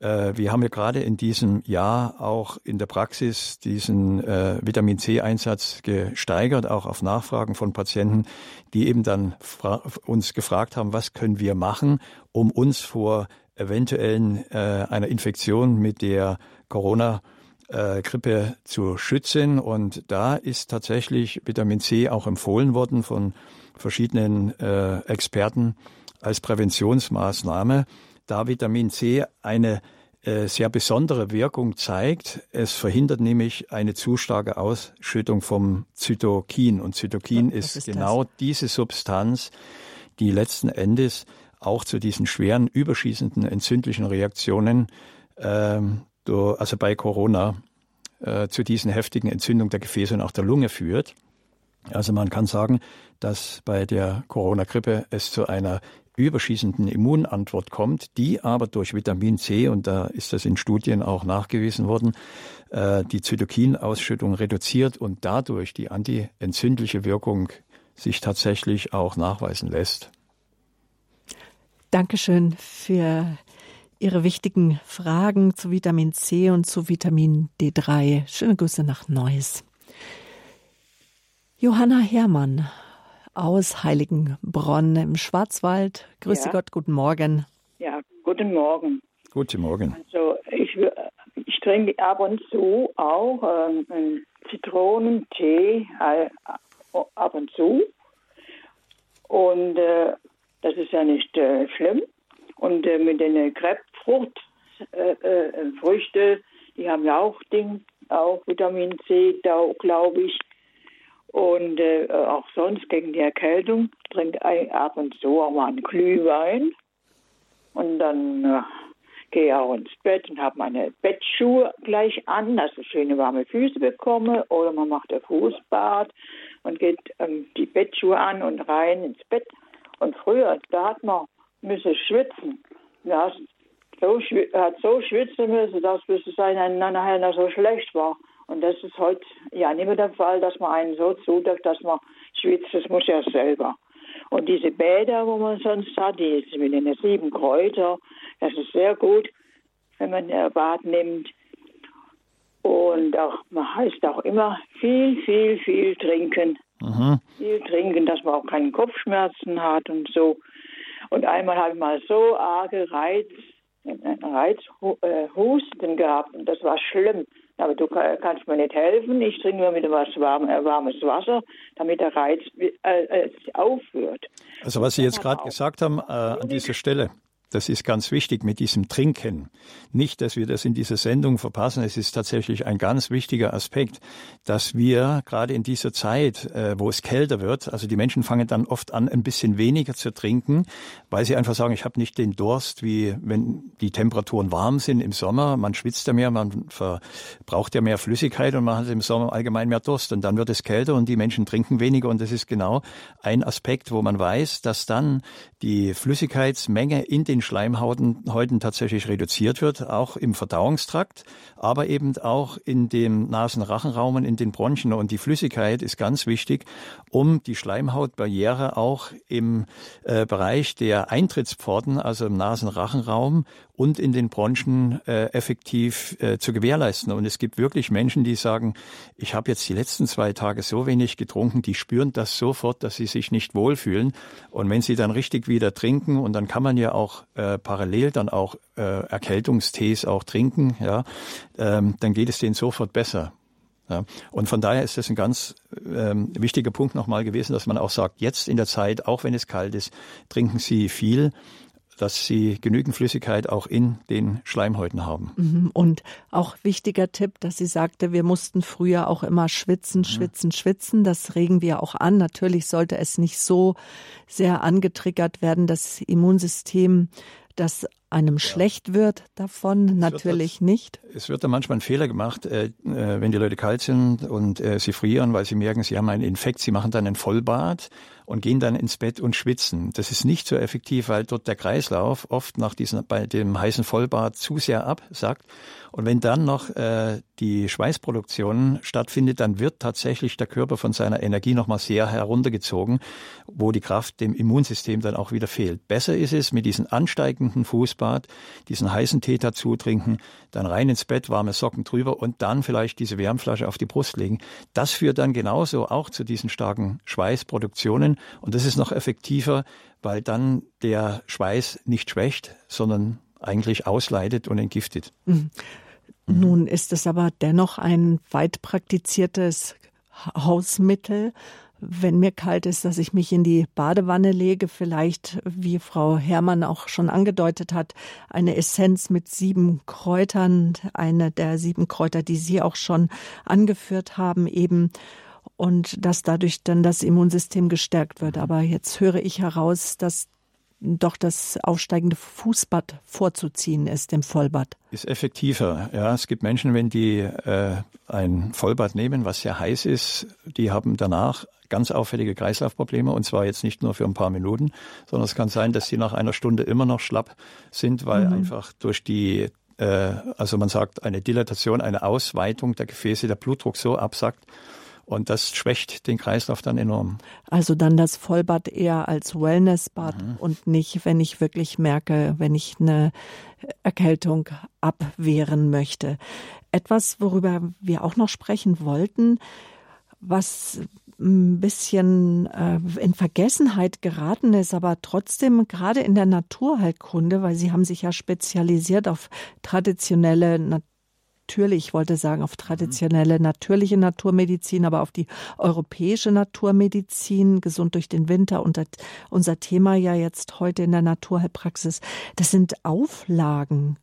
Äh, wir haben ja gerade in diesem Jahr auch in der Praxis diesen äh, Vitamin C-Einsatz gesteigert, auch auf Nachfragen von Patienten, die eben dann uns gefragt haben, was können wir machen, um uns vor eventuellen äh, einer Infektion mit der Corona Grippe zu schützen. Und da ist tatsächlich Vitamin C auch empfohlen worden von verschiedenen äh, Experten als Präventionsmaßnahme, da Vitamin C eine äh, sehr besondere Wirkung zeigt. Es verhindert nämlich eine zu starke Ausschüttung vom Zytokin. Und Zytokin ist, ist, genau das? diese Substanz, die letzten Endes auch zu diesen schweren, überschießenden entzündlichen Reaktionen, ähm, also bei Corona, äh, zu diesen heftigen Entzündungen der Gefäße und auch der Lunge führt. Also man kann sagen, dass bei der Corona-Grippe es zu einer überschießenden Immunantwort kommt, die aber durch Vitamin C, und da ist das in Studien auch nachgewiesen worden, äh, die Zytokinausschüttung reduziert und dadurch die antientzündliche Wirkung sich tatsächlich auch nachweisen lässt. Dankeschön für Ihre wichtigen Fragen zu Vitamin C und zu Vitamin D3. Schöne Grüße nach Neuss. Johanna Herrmann aus Heiligenbronn im Schwarzwald. Grüße ja. Gott, guten Morgen. Ja, guten Morgen. Guten Morgen. Also ich, ich trinke ab und zu auch ähm, Zitronentee äh, ab und zu. Und äh, das ist ja nicht äh, schlimm. Und äh, mit den Krebsfrucht, äh, äh, Früchte, die haben ja auch Ding, auch Vitamin C, da glaube ich. Und äh, auch sonst gegen die Erkältung trinke ich ab und zu auch mal einen Glühwein. Und dann äh, gehe ich auch ins Bett und habe meine Bettschuhe gleich an, dass ich schöne warme Füße bekomme. Oder man macht ein Fußbad und geht ähm, die Bettschuhe an und rein ins Bett. Und früher, da hat man müssen schwitzen. Ja, so, hat so schwitzen müssen, dass es einem nachher so schlecht war. Und das ist heute ja nicht mehr der Fall, dass man einen so zudeckt, dass man schwitzt. Das muss ja selber. Und diese Bäder, wo man sonst hat, die mit den sieben Kräuter, das ist sehr gut wenn man ein Bad nimmt. Und auch, man heißt auch immer viel, viel, viel trinken. Mhm. Viel trinken, dass man auch keine Kopfschmerzen hat und so. Und einmal habe ich mal so arge Reiz, Reizhusten gehabt und das war schlimm. Aber du kannst mir nicht helfen. Ich trinke nur mit etwas warm, äh, warmes Wasser, damit der Reiz äh, äh, aufhört. Also was Sie jetzt gerade gesagt haben äh, an dieser Stelle, das ist ganz wichtig mit diesem Trinken. Nicht, dass wir das in dieser Sendung verpassen. Es ist tatsächlich ein ganz wichtiger Aspekt, dass wir gerade in dieser Zeit, äh, wo es kälter wird, also die Menschen fangen dann oft an, ein bisschen weniger zu trinken, weil sie einfach sagen, ich habe nicht den Durst, wie wenn die Temperaturen warm sind im Sommer. Man schwitzt ja mehr, man verbraucht ja mehr Flüssigkeit und man hat im Sommer allgemein mehr Durst. Und dann wird es kälter und die Menschen trinken weniger. Und das ist genau ein Aspekt, wo man weiß, dass dann die Flüssigkeitsmenge in den Schleimhäuten tatsächlich reduziert wird, auch im Verdauungstrakt, aber eben auch in dem Nasenrachenraum und in den Bronchien. Und die Flüssigkeit ist ganz wichtig, um die Schleimhautbarriere auch im äh, Bereich der Eintrittspforten, also im Nasenrachenraum und in den Bronchien äh, effektiv äh, zu gewährleisten. Und es gibt wirklich Menschen, die sagen, ich habe jetzt die letzten zwei Tage so wenig getrunken, die spüren das sofort, dass sie sich nicht wohlfühlen. Und wenn sie dann richtig wieder trinken, und dann kann man ja auch äh, parallel dann auch äh, Erkältungstees auch trinken, ja, ähm, dann geht es denen sofort besser. Ja, und von daher ist das ein ganz ähm, wichtiger Punkt nochmal gewesen, dass man auch sagt, jetzt in der Zeit, auch wenn es kalt ist, trinken Sie viel dass sie genügend Flüssigkeit auch in den Schleimhäuten haben. Mhm. Und auch wichtiger Tipp, dass sie sagte, wir mussten früher auch immer schwitzen, mhm. schwitzen, schwitzen. Das regen wir auch an. Natürlich sollte es nicht so sehr angetriggert werden, das Immunsystem dass einem schlecht wird davon, es natürlich wird, nicht. Es wird da manchmal ein Fehler gemacht, äh, äh, wenn die Leute kalt sind und äh, sie frieren, weil sie merken, sie haben einen Infekt, sie machen dann ein Vollbad und gehen dann ins Bett und schwitzen. Das ist nicht so effektiv, weil dort der Kreislauf oft nach diesem, bei dem heißen Vollbad zu sehr absackt. Und wenn dann noch äh, die Schweißproduktion stattfindet, dann wird tatsächlich der Körper von seiner Energie nochmal sehr heruntergezogen, wo die Kraft dem Immunsystem dann auch wieder fehlt. Besser ist es, mit diesem ansteigenden Fußbad, diesen heißen Tee dazu trinken, dann rein ins Bett, warme Socken drüber und dann vielleicht diese Wärmflasche auf die Brust legen. Das führt dann genauso auch zu diesen starken Schweißproduktionen. Und das ist noch effektiver, weil dann der Schweiß nicht schwächt, sondern eigentlich ausleitet und entgiftet. Mhm. Nun ist es aber dennoch ein weit praktiziertes Hausmittel. Wenn mir kalt ist, dass ich mich in die Badewanne lege, vielleicht, wie Frau Herrmann auch schon angedeutet hat, eine Essenz mit sieben Kräutern, eine der sieben Kräuter, die Sie auch schon angeführt haben, eben und dass dadurch dann das Immunsystem gestärkt wird. Aber jetzt höre ich heraus, dass doch das aufsteigende Fußbad vorzuziehen ist im Vollbad. Ist effektiver. Ja, es gibt Menschen, wenn die äh, ein Vollbad nehmen, was sehr heiß ist, die haben danach ganz auffällige Kreislaufprobleme und zwar jetzt nicht nur für ein paar Minuten, sondern es kann sein, dass sie nach einer Stunde immer noch schlapp sind, weil mhm. einfach durch die äh, also man sagt eine Dilatation, eine Ausweitung der Gefäße, der Blutdruck so absackt, und das schwächt den Kreislauf dann enorm. Also dann das Vollbad eher als Wellnessbad mhm. und nicht, wenn ich wirklich merke, wenn ich eine Erkältung abwehren möchte. Etwas, worüber wir auch noch sprechen wollten, was ein bisschen äh, in Vergessenheit geraten ist, aber trotzdem gerade in der Naturheilkunde, weil Sie haben sich ja spezialisiert auf traditionelle natürlich, ich wollte sagen, auf traditionelle natürliche Naturmedizin, aber auf die europäische Naturmedizin, gesund durch den Winter und unser Thema ja jetzt heute in der Naturheilpraxis. Das sind Auflagen.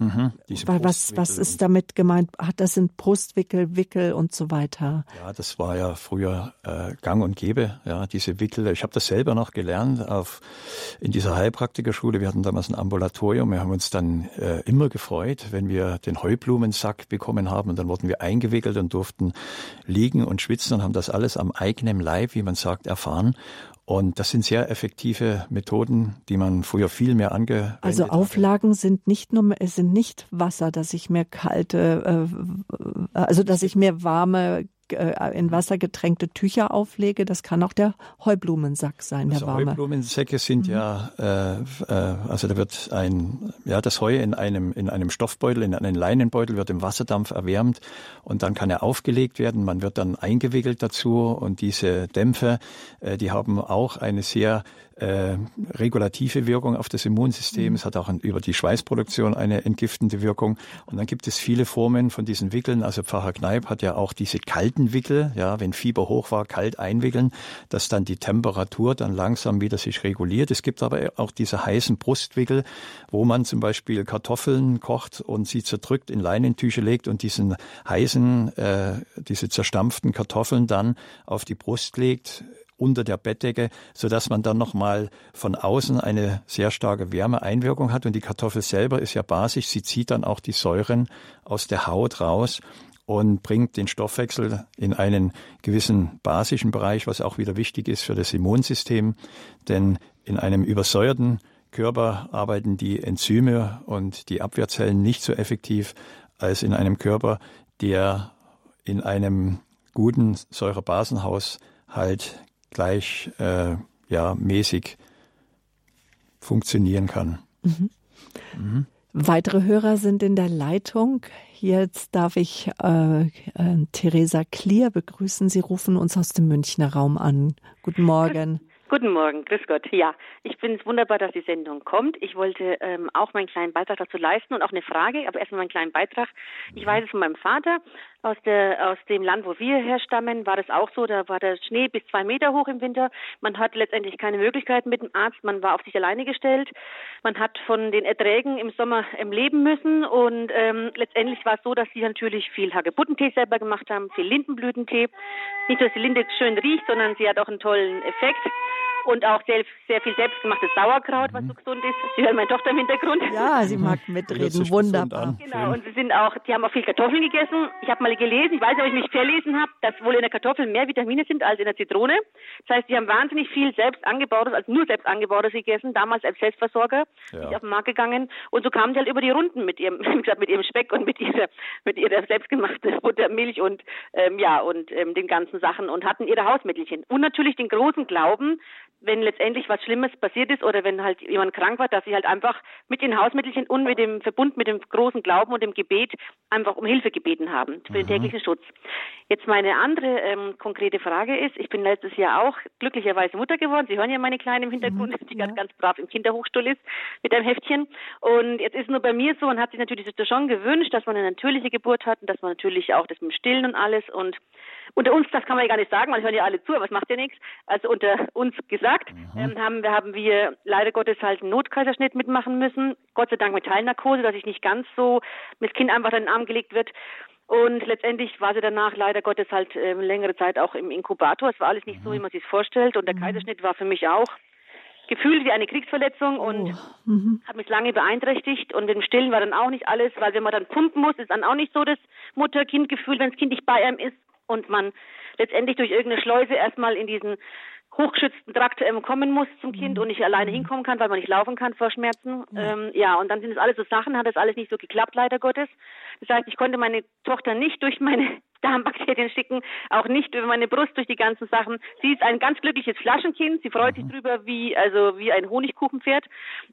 Mhm, was, was ist damit gemeint? Ach, das sind Brustwickel, Wickel und so weiter. Ja, das war ja früher äh, gang und gäbe, ja, diese Wickel. Ich habe das selber noch gelernt auf, in dieser Heilpraktikerschule. Wir hatten damals ein Ambulatorium. Wir haben uns dann äh, immer gefreut, wenn wir den Heublumensack bekommen haben. Und dann wurden wir eingewickelt und durften liegen und schwitzen und haben das alles am eigenen Leib, wie man sagt, erfahren. Und das sind sehr effektive Methoden, die man früher viel mehr angewendet hat. Also Auflagen sind nicht nur sind nicht Wasser, dass ich mir kalte, äh, also dass ich mir warme äh, in Wasser getränkte Tücher auflege. Das kann auch der Heublumensack sein, also der warme. Heublumensäcke sind mhm. ja, äh, äh, also da wird ein, ja, das Heu in einem, in einem Stoffbeutel, in einem Leinenbeutel wird im Wasserdampf erwärmt und dann kann er aufgelegt werden. Man wird dann eingewickelt dazu und diese Dämpfe, äh, die haben auch eine sehr äh, regulative Wirkung auf das Immunsystem. Mhm. Es hat auch ein, über die Schweißproduktion eine entgiftende Wirkung. Und dann gibt es viele Formen von diesen Wickeln. Also Pfarrer Kneip hat ja auch diese kalten Wickel, ja, wenn Fieber hoch war, kalt einwickeln, dass dann die Temperatur dann langsam wieder sich reguliert. Es gibt aber auch diese heißen Brustwickel, wo man zum Beispiel Kartoffeln kocht und sie zerdrückt in Leinentücher legt und diesen heißen, äh, diese zerstampften Kartoffeln dann auf die Brust legt, unter der Bettdecke, so dass man dann nochmal von außen eine sehr starke Wärmeeinwirkung hat. Und die Kartoffel selber ist ja basisch. Sie zieht dann auch die Säuren aus der Haut raus und bringt den Stoffwechsel in einen gewissen basischen Bereich, was auch wieder wichtig ist für das Immunsystem. Denn in einem übersäuerten Körper arbeiten die Enzyme und die Abwehrzellen nicht so effektiv als in einem Körper, der in einem guten Säurebasenhaushalt gleich äh, ja, mäßig funktionieren kann. Mhm. Mhm. Weitere Hörer sind in der Leitung. Jetzt darf ich äh, äh, Theresa Klier begrüßen. Sie rufen uns aus dem Münchner Raum an. Guten Morgen. Guten Morgen, grüß Gott. Ja, ich finde es wunderbar, dass die Sendung kommt. Ich wollte ähm, auch meinen kleinen Beitrag dazu leisten und auch eine Frage, aber erstmal meinen kleinen Beitrag. Ich weiß es von meinem Vater, aus, der, aus dem Land, wo wir herstammen, war das auch so. Da war der Schnee bis zwei Meter hoch im Winter. Man hatte letztendlich keine Möglichkeiten mit dem Arzt. Man war auf sich alleine gestellt. Man hat von den Erträgen im Sommer ähm, leben müssen. Und ähm, letztendlich war es so, dass sie natürlich viel Hagebuttentee selber gemacht haben, viel Lindenblütentee. Nicht dass die Linde schön riecht, sondern sie hat auch einen tollen Effekt und auch sehr, sehr viel selbstgemachtes Sauerkraut, was so gesund ist. Sie hören meine Tochter im Hintergrund. Ja, sie mag mitreden. Wunderbar. Genau, und sie sind auch, die haben auch viel Kartoffeln gegessen. Ich habe mal gelesen, ich weiß nicht, ob ich mich verlesen habe, dass wohl in der Kartoffel mehr Vitamine sind als in der Zitrone. Das heißt, die haben wahnsinnig viel selbst angebautes, also nur selbst angebautes gegessen, damals als Selbstversorger, ja. sind auf den Markt gegangen. Und so kamen sie halt über die Runden mit ihrem, wie gesagt, mit ihrem Speck und mit ihrer, mit ihrer selbstgemachten Buttermilch und, ähm, ja, und ähm, den ganzen Sachen und hatten ihre Hausmittelchen. Und natürlich den großen Glauben, wenn letztendlich was Schlimmes passiert ist oder wenn halt jemand krank war, dass sie halt einfach mit den Hausmittelchen und mit dem Verbund mit dem großen Glauben und dem Gebet einfach um Hilfe gebeten haben für den mhm. täglichen Schutz. Jetzt meine andere ähm, konkrete Frage ist, ich bin letztes Jahr auch glücklicherweise Mutter geworden. Sie hören ja meine Kleine im Hintergrund, mhm. die ja. ganz, ganz brav im Kinderhochstuhl ist mit einem Heftchen. Und jetzt ist nur bei mir so und hat sich natürlich schon gewünscht, dass man eine natürliche Geburt hat und dass man natürlich auch das mit dem Stillen und alles und unter uns, das kann man ja gar nicht sagen, weil hören ja alle zu, aber es macht ja nichts. Also unter uns gesagt, mhm. ähm, haben, wir, haben wir leider Gottes halt einen Notkaiserschnitt mitmachen müssen. Gott sei Dank mit Teilnarkose, dass ich nicht ganz so, das Kind einfach in den Arm gelegt wird. Und letztendlich war sie danach leider Gottes halt äh, längere Zeit auch im Inkubator. Es war alles nicht mhm. so, wie man sich vorstellt. Und der mhm. Kaiserschnitt war für mich auch gefühlt wie eine Kriegsverletzung und oh. mhm. hat mich lange beeinträchtigt. Und im Stillen war dann auch nicht alles, weil wenn man dann pumpen muss, ist dann auch nicht so das Mutter-Kind-Gefühl, wenn das Kind nicht bei einem ist und man letztendlich durch irgendeine Schleuse erstmal in diesen hochgeschützten Trakt ähm, kommen muss zum Kind und nicht alleine hinkommen kann, weil man nicht laufen kann vor Schmerzen. Ähm, ja, und dann sind es alles so Sachen, hat das alles nicht so geklappt, leider Gottes. Das heißt, ich konnte meine Tochter nicht durch meine Darmbakterien schicken, auch nicht über meine Brust durch die ganzen Sachen. Sie ist ein ganz glückliches Flaschenkind. Sie freut sich mhm. drüber wie also wie ein Honigkuchenpferd.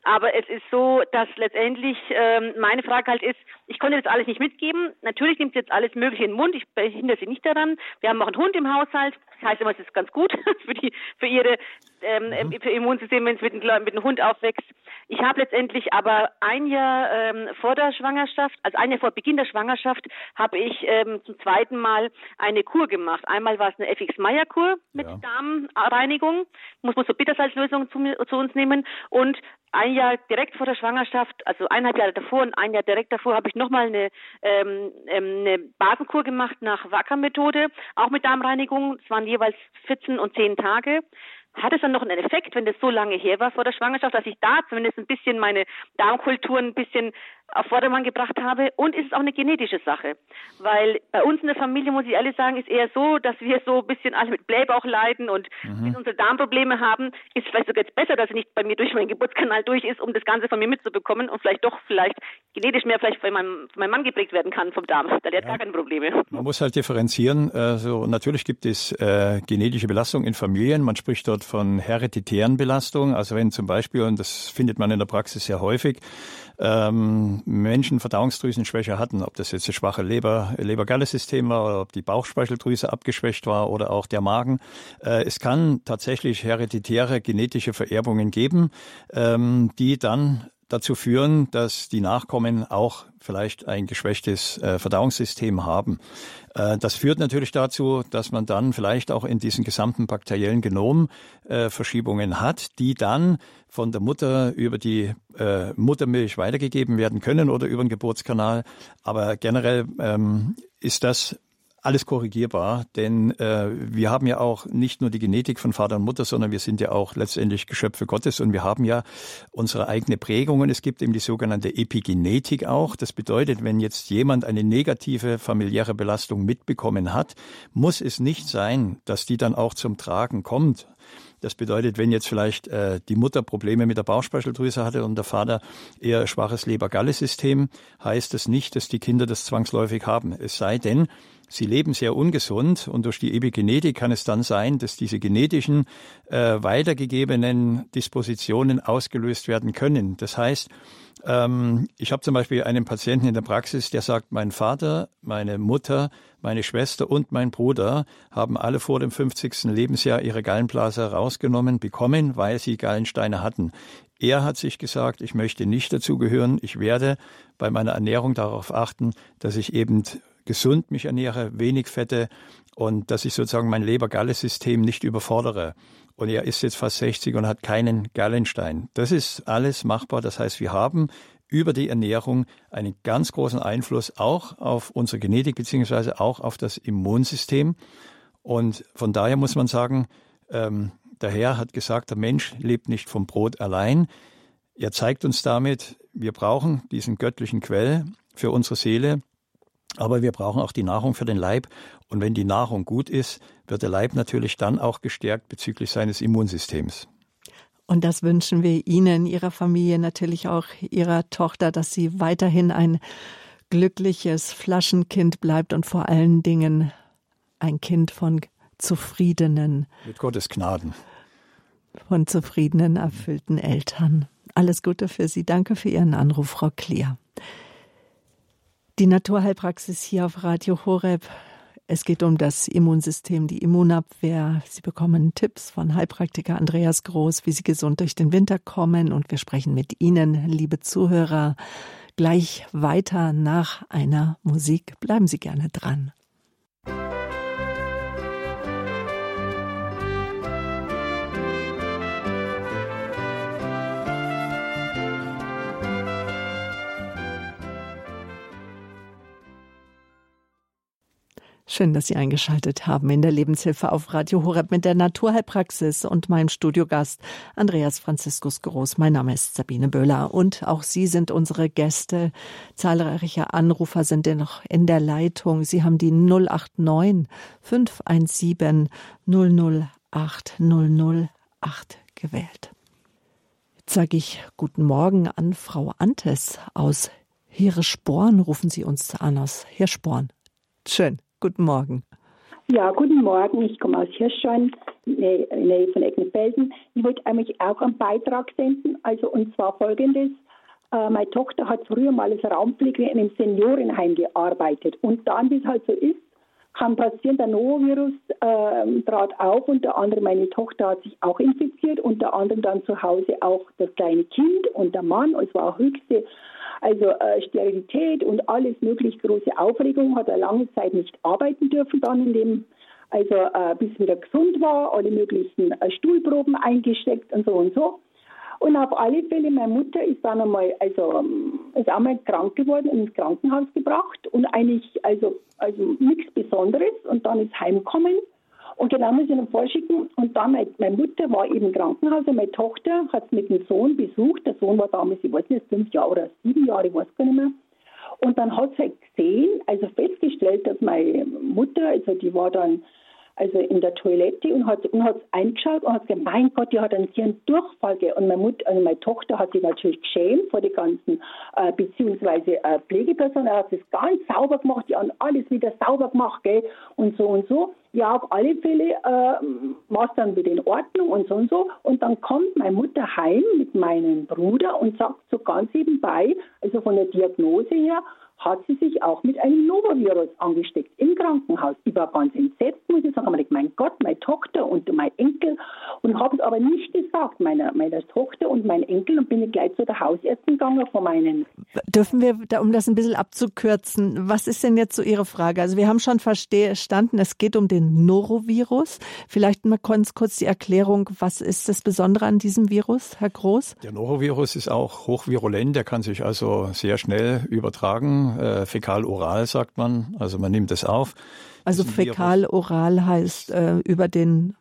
Aber es ist so, dass letztendlich ähm, meine Frage halt ist: Ich konnte das alles nicht mitgeben. Natürlich nimmt sie jetzt alles Mögliche in den Mund. Ich behindere sie nicht daran. Wir haben auch einen Hund im Haushalt. Das heißt immer, es ist ganz gut für die für ihre ähm, mhm. für Immunsystem, wenn es mit, mit einem Hund aufwächst. Ich habe letztendlich aber ein Jahr ähm, vor der Schwangerschaft, also ein Jahr vor Beginn der Schwangerschaft, habe ich ähm, zum zweiten Mal eine Kur gemacht. Einmal war es eine FX-Meyer-Kur mit ja. Darmreinigung, muss man so Bittersalzlösung zu, zu uns nehmen und ein Jahr direkt vor der Schwangerschaft, also eineinhalb Jahre davor und ein Jahr direkt davor, habe ich nochmal eine, ähm, ähm, eine Basenkur gemacht nach Wacker-Methode, auch mit Darmreinigung. Es waren jeweils 14 und 10 Tage hat es dann noch einen Effekt, wenn das so lange her war vor der Schwangerschaft, dass ich da zumindest ein bisschen meine Darmkultur ein bisschen auf Vordermann gebracht habe. Und es ist auch eine genetische Sache. Weil bei uns in der Familie, muss ich ehrlich sagen, ist eher so, dass wir so ein bisschen alle mit Blähbauch leiden und mhm. unsere Darmprobleme haben. Ist vielleicht sogar jetzt besser, dass er nicht bei mir durch meinen Geburtskanal durch ist, um das Ganze von mir mitzubekommen und vielleicht doch vielleicht genetisch mehr vielleicht von meinem, von meinem Mann geprägt werden kann vom Darm. Da der hat gar keine Probleme. Man muss halt differenzieren. Also natürlich gibt es äh, genetische Belastung in Familien. Man spricht dort von hereditären Belastungen. Also wenn zum Beispiel, und das findet man in der Praxis sehr häufig, ähm, Menschen Verdauungsdrüsenschwäche hatten, ob das jetzt das schwache Leber, Leber-Galle-System war oder ob die Bauchspeicheldrüse abgeschwächt war oder auch der Magen. Äh, es kann tatsächlich hereditäre genetische Vererbungen geben, ähm, die dann dazu führen, dass die Nachkommen auch vielleicht ein geschwächtes äh, Verdauungssystem haben. Äh, das führt natürlich dazu, dass man dann vielleicht auch in diesen gesamten bakteriellen Genom äh, Verschiebungen hat, die dann von der Mutter über die äh, Muttermilch weitergegeben werden können oder über den Geburtskanal. Aber generell ähm, ist das alles korrigierbar, denn äh, wir haben ja auch nicht nur die Genetik von Vater und Mutter, sondern wir sind ja auch letztendlich Geschöpfe Gottes und wir haben ja unsere eigene Prägung und es gibt eben die sogenannte Epigenetik auch. Das bedeutet, wenn jetzt jemand eine negative familiäre Belastung mitbekommen hat, muss es nicht sein, dass die dann auch zum Tragen kommt. Das bedeutet, wenn jetzt vielleicht äh, die Mutter Probleme mit der Bauchspeicheldrüse hatte und der Vater eher schwaches Leber-Galle-System, heißt das nicht, dass die Kinder das zwangsläufig haben. Es sei denn, sie leben sehr ungesund und durch die Epigenetik kann es dann sein, dass diese genetischen äh, weitergegebenen Dispositionen ausgelöst werden können. Das heißt, ähm, ich habe zum Beispiel einen Patienten in der Praxis, der sagt, mein Vater, meine Mutter, meine Schwester und mein Bruder haben alle vor dem 50. Lebensjahr ihre Gallenblase rausgenommen bekommen, weil sie Gallensteine hatten. Er hat sich gesagt, ich möchte nicht dazugehören. Ich werde bei meiner Ernährung darauf achten, dass ich eben gesund mich ernähre, wenig Fette und dass ich sozusagen mein Leber-Galle-System nicht überfordere. Und er ist jetzt fast 60 und hat keinen Gallenstein. Das ist alles machbar. Das heißt, wir haben über die Ernährung einen ganz großen Einfluss auch auf unsere Genetik beziehungsweise auch auf das Immunsystem. Und von daher muss man sagen, ähm, der Herr hat gesagt, der Mensch lebt nicht vom Brot allein. Er zeigt uns damit, wir brauchen diesen göttlichen Quell für unsere Seele, aber wir brauchen auch die Nahrung für den Leib. Und wenn die Nahrung gut ist, wird der Leib natürlich dann auch gestärkt bezüglich seines Immunsystems. Und das wünschen wir Ihnen, Ihrer Familie, natürlich auch Ihrer Tochter, dass sie weiterhin ein glückliches Flaschenkind bleibt und vor allen Dingen ein Kind von zufriedenen. Mit Gottes Gnaden. Von zufriedenen, erfüllten Eltern. Alles Gute für Sie. Danke für Ihren Anruf, Frau Kleer. Die Naturheilpraxis hier auf Radio Horeb. Es geht um das Immunsystem, die Immunabwehr. Sie bekommen Tipps von Heilpraktiker Andreas Groß, wie Sie gesund durch den Winter kommen. Und wir sprechen mit Ihnen, liebe Zuhörer, gleich weiter nach einer Musik. Bleiben Sie gerne dran. Schön, dass Sie eingeschaltet haben in der Lebenshilfe auf Radio Horeb mit der Naturheilpraxis und meinem Studiogast Andreas Franziskus Groß. Mein Name ist Sabine Böhler und auch Sie sind unsere Gäste. Zahlreiche Anrufer sind noch in der Leitung. Sie haben die 089 517 008 008 gewählt. Jetzt sage ich guten Morgen an Frau Antes aus Hirschborn. Rufen Sie uns an aus Hirschborn. Schön. Guten Morgen. Ja, guten Morgen. Ich komme aus der Nähe von Eckenfelden. Ich wollte eigentlich auch einen Beitrag senden. Also, und zwar folgendes. Äh, meine Tochter hat früher mal als Raumpflegerin in einem Seniorenheim gearbeitet. Und dann, wie es halt so ist, kann passieren, der Norovirus äh, trat auf. Unter anderem meine Tochter hat sich auch infiziert. Unter anderem dann zu Hause auch das kleine Kind und der Mann. Es war auch höchste also äh, Sterilität und alles möglich große Aufregung, hat er lange Zeit nicht arbeiten dürfen dann in dem, also äh, bis wieder gesund war, alle möglichen äh, Stuhlproben eingesteckt und so und so. Und auf alle Fälle, meine Mutter ist dann einmal, also ähm, ist einmal krank geworden und ins Krankenhaus gebracht und eigentlich, also, also nichts Besonderes und dann ist heimgekommen Und genau muss ich ihn vorschicken. Und dann, meine, meine Mutter war eben im Krankenhaus und meine Tochter hat es mit dem Sohn besucht. Der Sohn war damals, ich weiß nicht, fünf Jahre oder sieben Jahre, ich weiß gar nicht mehr. Und dann hat sie halt gesehen, also festgestellt, dass meine Mutter, also die war dann also in der Toilette und hat und hat eingeschaut und hat gesagt, mein Gott, die hat einen sehr Durchfall gehabt. Und meine Mutter, also meine Tochter hat sich natürlich geschämt vor die ganzen äh, beziehungsweise äh, Pflegepersonen. Er hat es ganz sauber gemacht, die haben alles wieder sauber gemacht, gell, und so und so. Ja, auf alle Fälle äh, war es dann wieder in Ordnung und so und so. Und dann kommt meine Mutter heim mit meinem Bruder und sagt so ganz nebenbei, also von der Diagnose her, hat sie sich auch mit einem Novovirus angesteckt im Krankenhaus. Ich war ganz entsetzt, muss ich sagen. Ich mein Gott, meine Tochter und mein Enkel. Und habe es aber nicht gesagt, meiner, meiner Tochter und mein Enkel. Und bin ich gleich zu der Hausärztin gegangen von meinen. Dürfen wir, um das ein bisschen abzukürzen, was ist denn jetzt so Ihre Frage? Also wir haben schon verstanden, es geht um den Norovirus. Vielleicht mal ganz kurz die Erklärung, was ist das Besondere an diesem Virus, Herr Groß? Der Norovirus ist auch hochvirulent, der kann sich also sehr schnell übertragen äh, fäkal-oral sagt man, also man nimmt es auf. Also fäkal-oral heißt äh, über den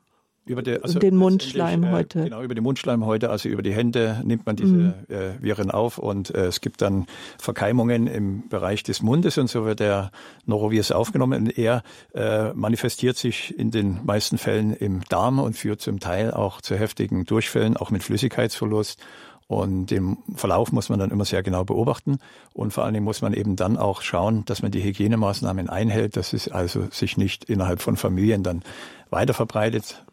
über die, also den Mundschleimhäute. Äh, genau, über die Mundschleimhäute, also über die Hände nimmt man diese mhm. äh, Viren auf und äh, es gibt dann Verkeimungen im Bereich des Mundes und so wird der Norovirus aufgenommen. Und er äh, manifestiert sich in den meisten Fällen im Darm und führt zum Teil auch zu heftigen Durchfällen, auch mit Flüssigkeitsverlust und den Verlauf muss man dann immer sehr genau beobachten. Und vor allen Dingen muss man eben dann auch schauen, dass man die Hygienemaßnahmen einhält, dass es also sich nicht innerhalb von Familien dann weiter verbreitet.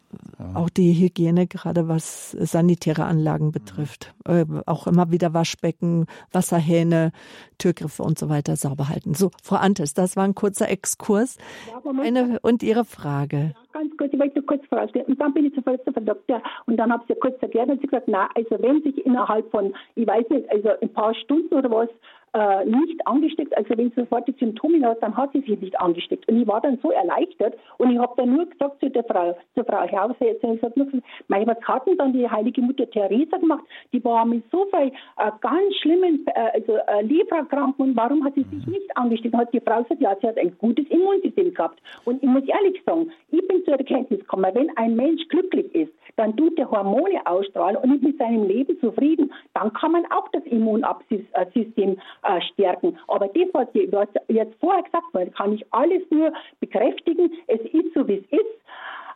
Auch die Hygiene, gerade was sanitäre Anlagen betrifft. Mhm. Auch immer wieder Waschbecken, Wasserhähne, Türgriffe und so weiter sauber halten. So, Frau Antes, das war ein kurzer Exkurs. Ja, Eine, und Ihre Frage. Ja, ganz kurz, ich wollte kurz vorausgehen. Und dann bin ich sofort zu Frau Doktor und dann habe ich ja kurz erklärt und sie gesagt, na, also wenn sich innerhalb von, ich weiß nicht, also ein paar Stunden oder was, äh, nicht angesteckt. Also wenn sie sofort die Symptome hat, dann hat sie sich nicht angesteckt. Und ich war dann so erleichtert und ich habe dann nur gesagt zu der Frau, zur Frau Hausärztin, ich gesagt, nur, mein, was hat denn dann die heilige Mutter Theresa gemacht? Die war mit so viel äh, ganz schlimmen äh, also, äh, Lebererkrankungen und warum hat sie sich nicht angesteckt? Hat die Frau gesagt, ja, sie hat ein gutes Immunsystem gehabt. Und ich muss ehrlich sagen, ich bin zur Erkenntnis gekommen, wenn ein Mensch glücklich ist, dann tut er Hormone ausstrahlen und ist mit seinem Leben zufrieden, dann kann man auch das Immunsystem äh, stärken. Aber das, was jetzt vorher gesagt wurde, kann ich alles nur bekräftigen. Es ist so, wie es ist.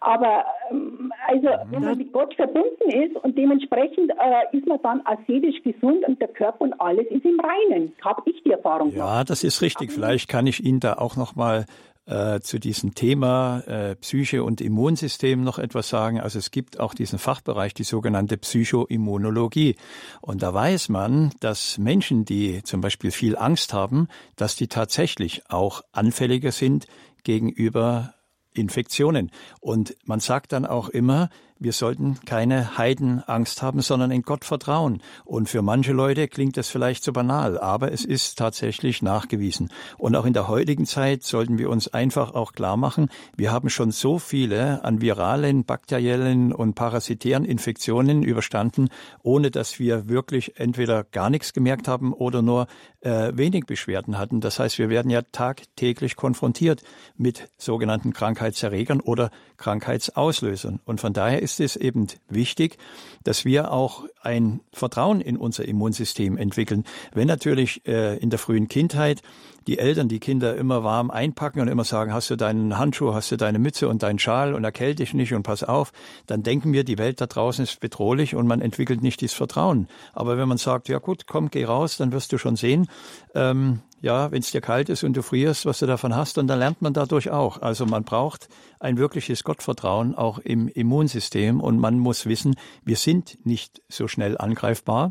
Aber ähm, also wenn man mit Gott verbunden ist und dementsprechend äh, ist man dann seelisch gesund und der Körper und alles ist im Reinen. Habe ich die Erfahrung gemacht. Ja, das ist richtig. Vielleicht kann ich Ihnen da auch noch mal äh, zu diesem Thema äh, Psyche und Immunsystem noch etwas sagen. Also es gibt auch diesen Fachbereich, die sogenannte Psychoimmunologie. Und da weiß man, dass Menschen, die zum Beispiel viel Angst haben, dass die tatsächlich auch anfälliger sind gegenüber Infektionen. Und man sagt dann auch immer, wir sollten keine Heidenangst haben, sondern in Gott vertrauen. Und für manche Leute klingt das vielleicht so banal, aber es ist tatsächlich nachgewiesen. Und auch in der heutigen Zeit sollten wir uns einfach auch klar machen, wir haben schon so viele an viralen, bakteriellen und parasitären Infektionen überstanden, ohne dass wir wirklich entweder gar nichts gemerkt haben oder nur äh, wenig Beschwerden hatten. Das heißt, wir werden ja tagtäglich konfrontiert mit sogenannten Krankheitserregern oder Krankheitsauslösern. Und von daher es eben wichtig, dass wir auch ein Vertrauen in unser Immunsystem entwickeln. Wenn natürlich äh, in der frühen Kindheit die Eltern die Kinder immer warm einpacken und immer sagen, hast du deinen Handschuh, hast du deine Mütze und deinen Schal und erkälte dich nicht und pass auf, dann denken wir, die Welt da draußen ist bedrohlich und man entwickelt nicht dieses Vertrauen. Aber wenn man sagt, ja gut, komm, geh raus, dann wirst du schon sehen, ähm, ja, wenn es dir kalt ist und du frierst, was du davon hast, und dann lernt man dadurch auch. Also man braucht ein wirkliches Gottvertrauen auch im Immunsystem und man muss wissen, wir sind nicht so schnell angreifbar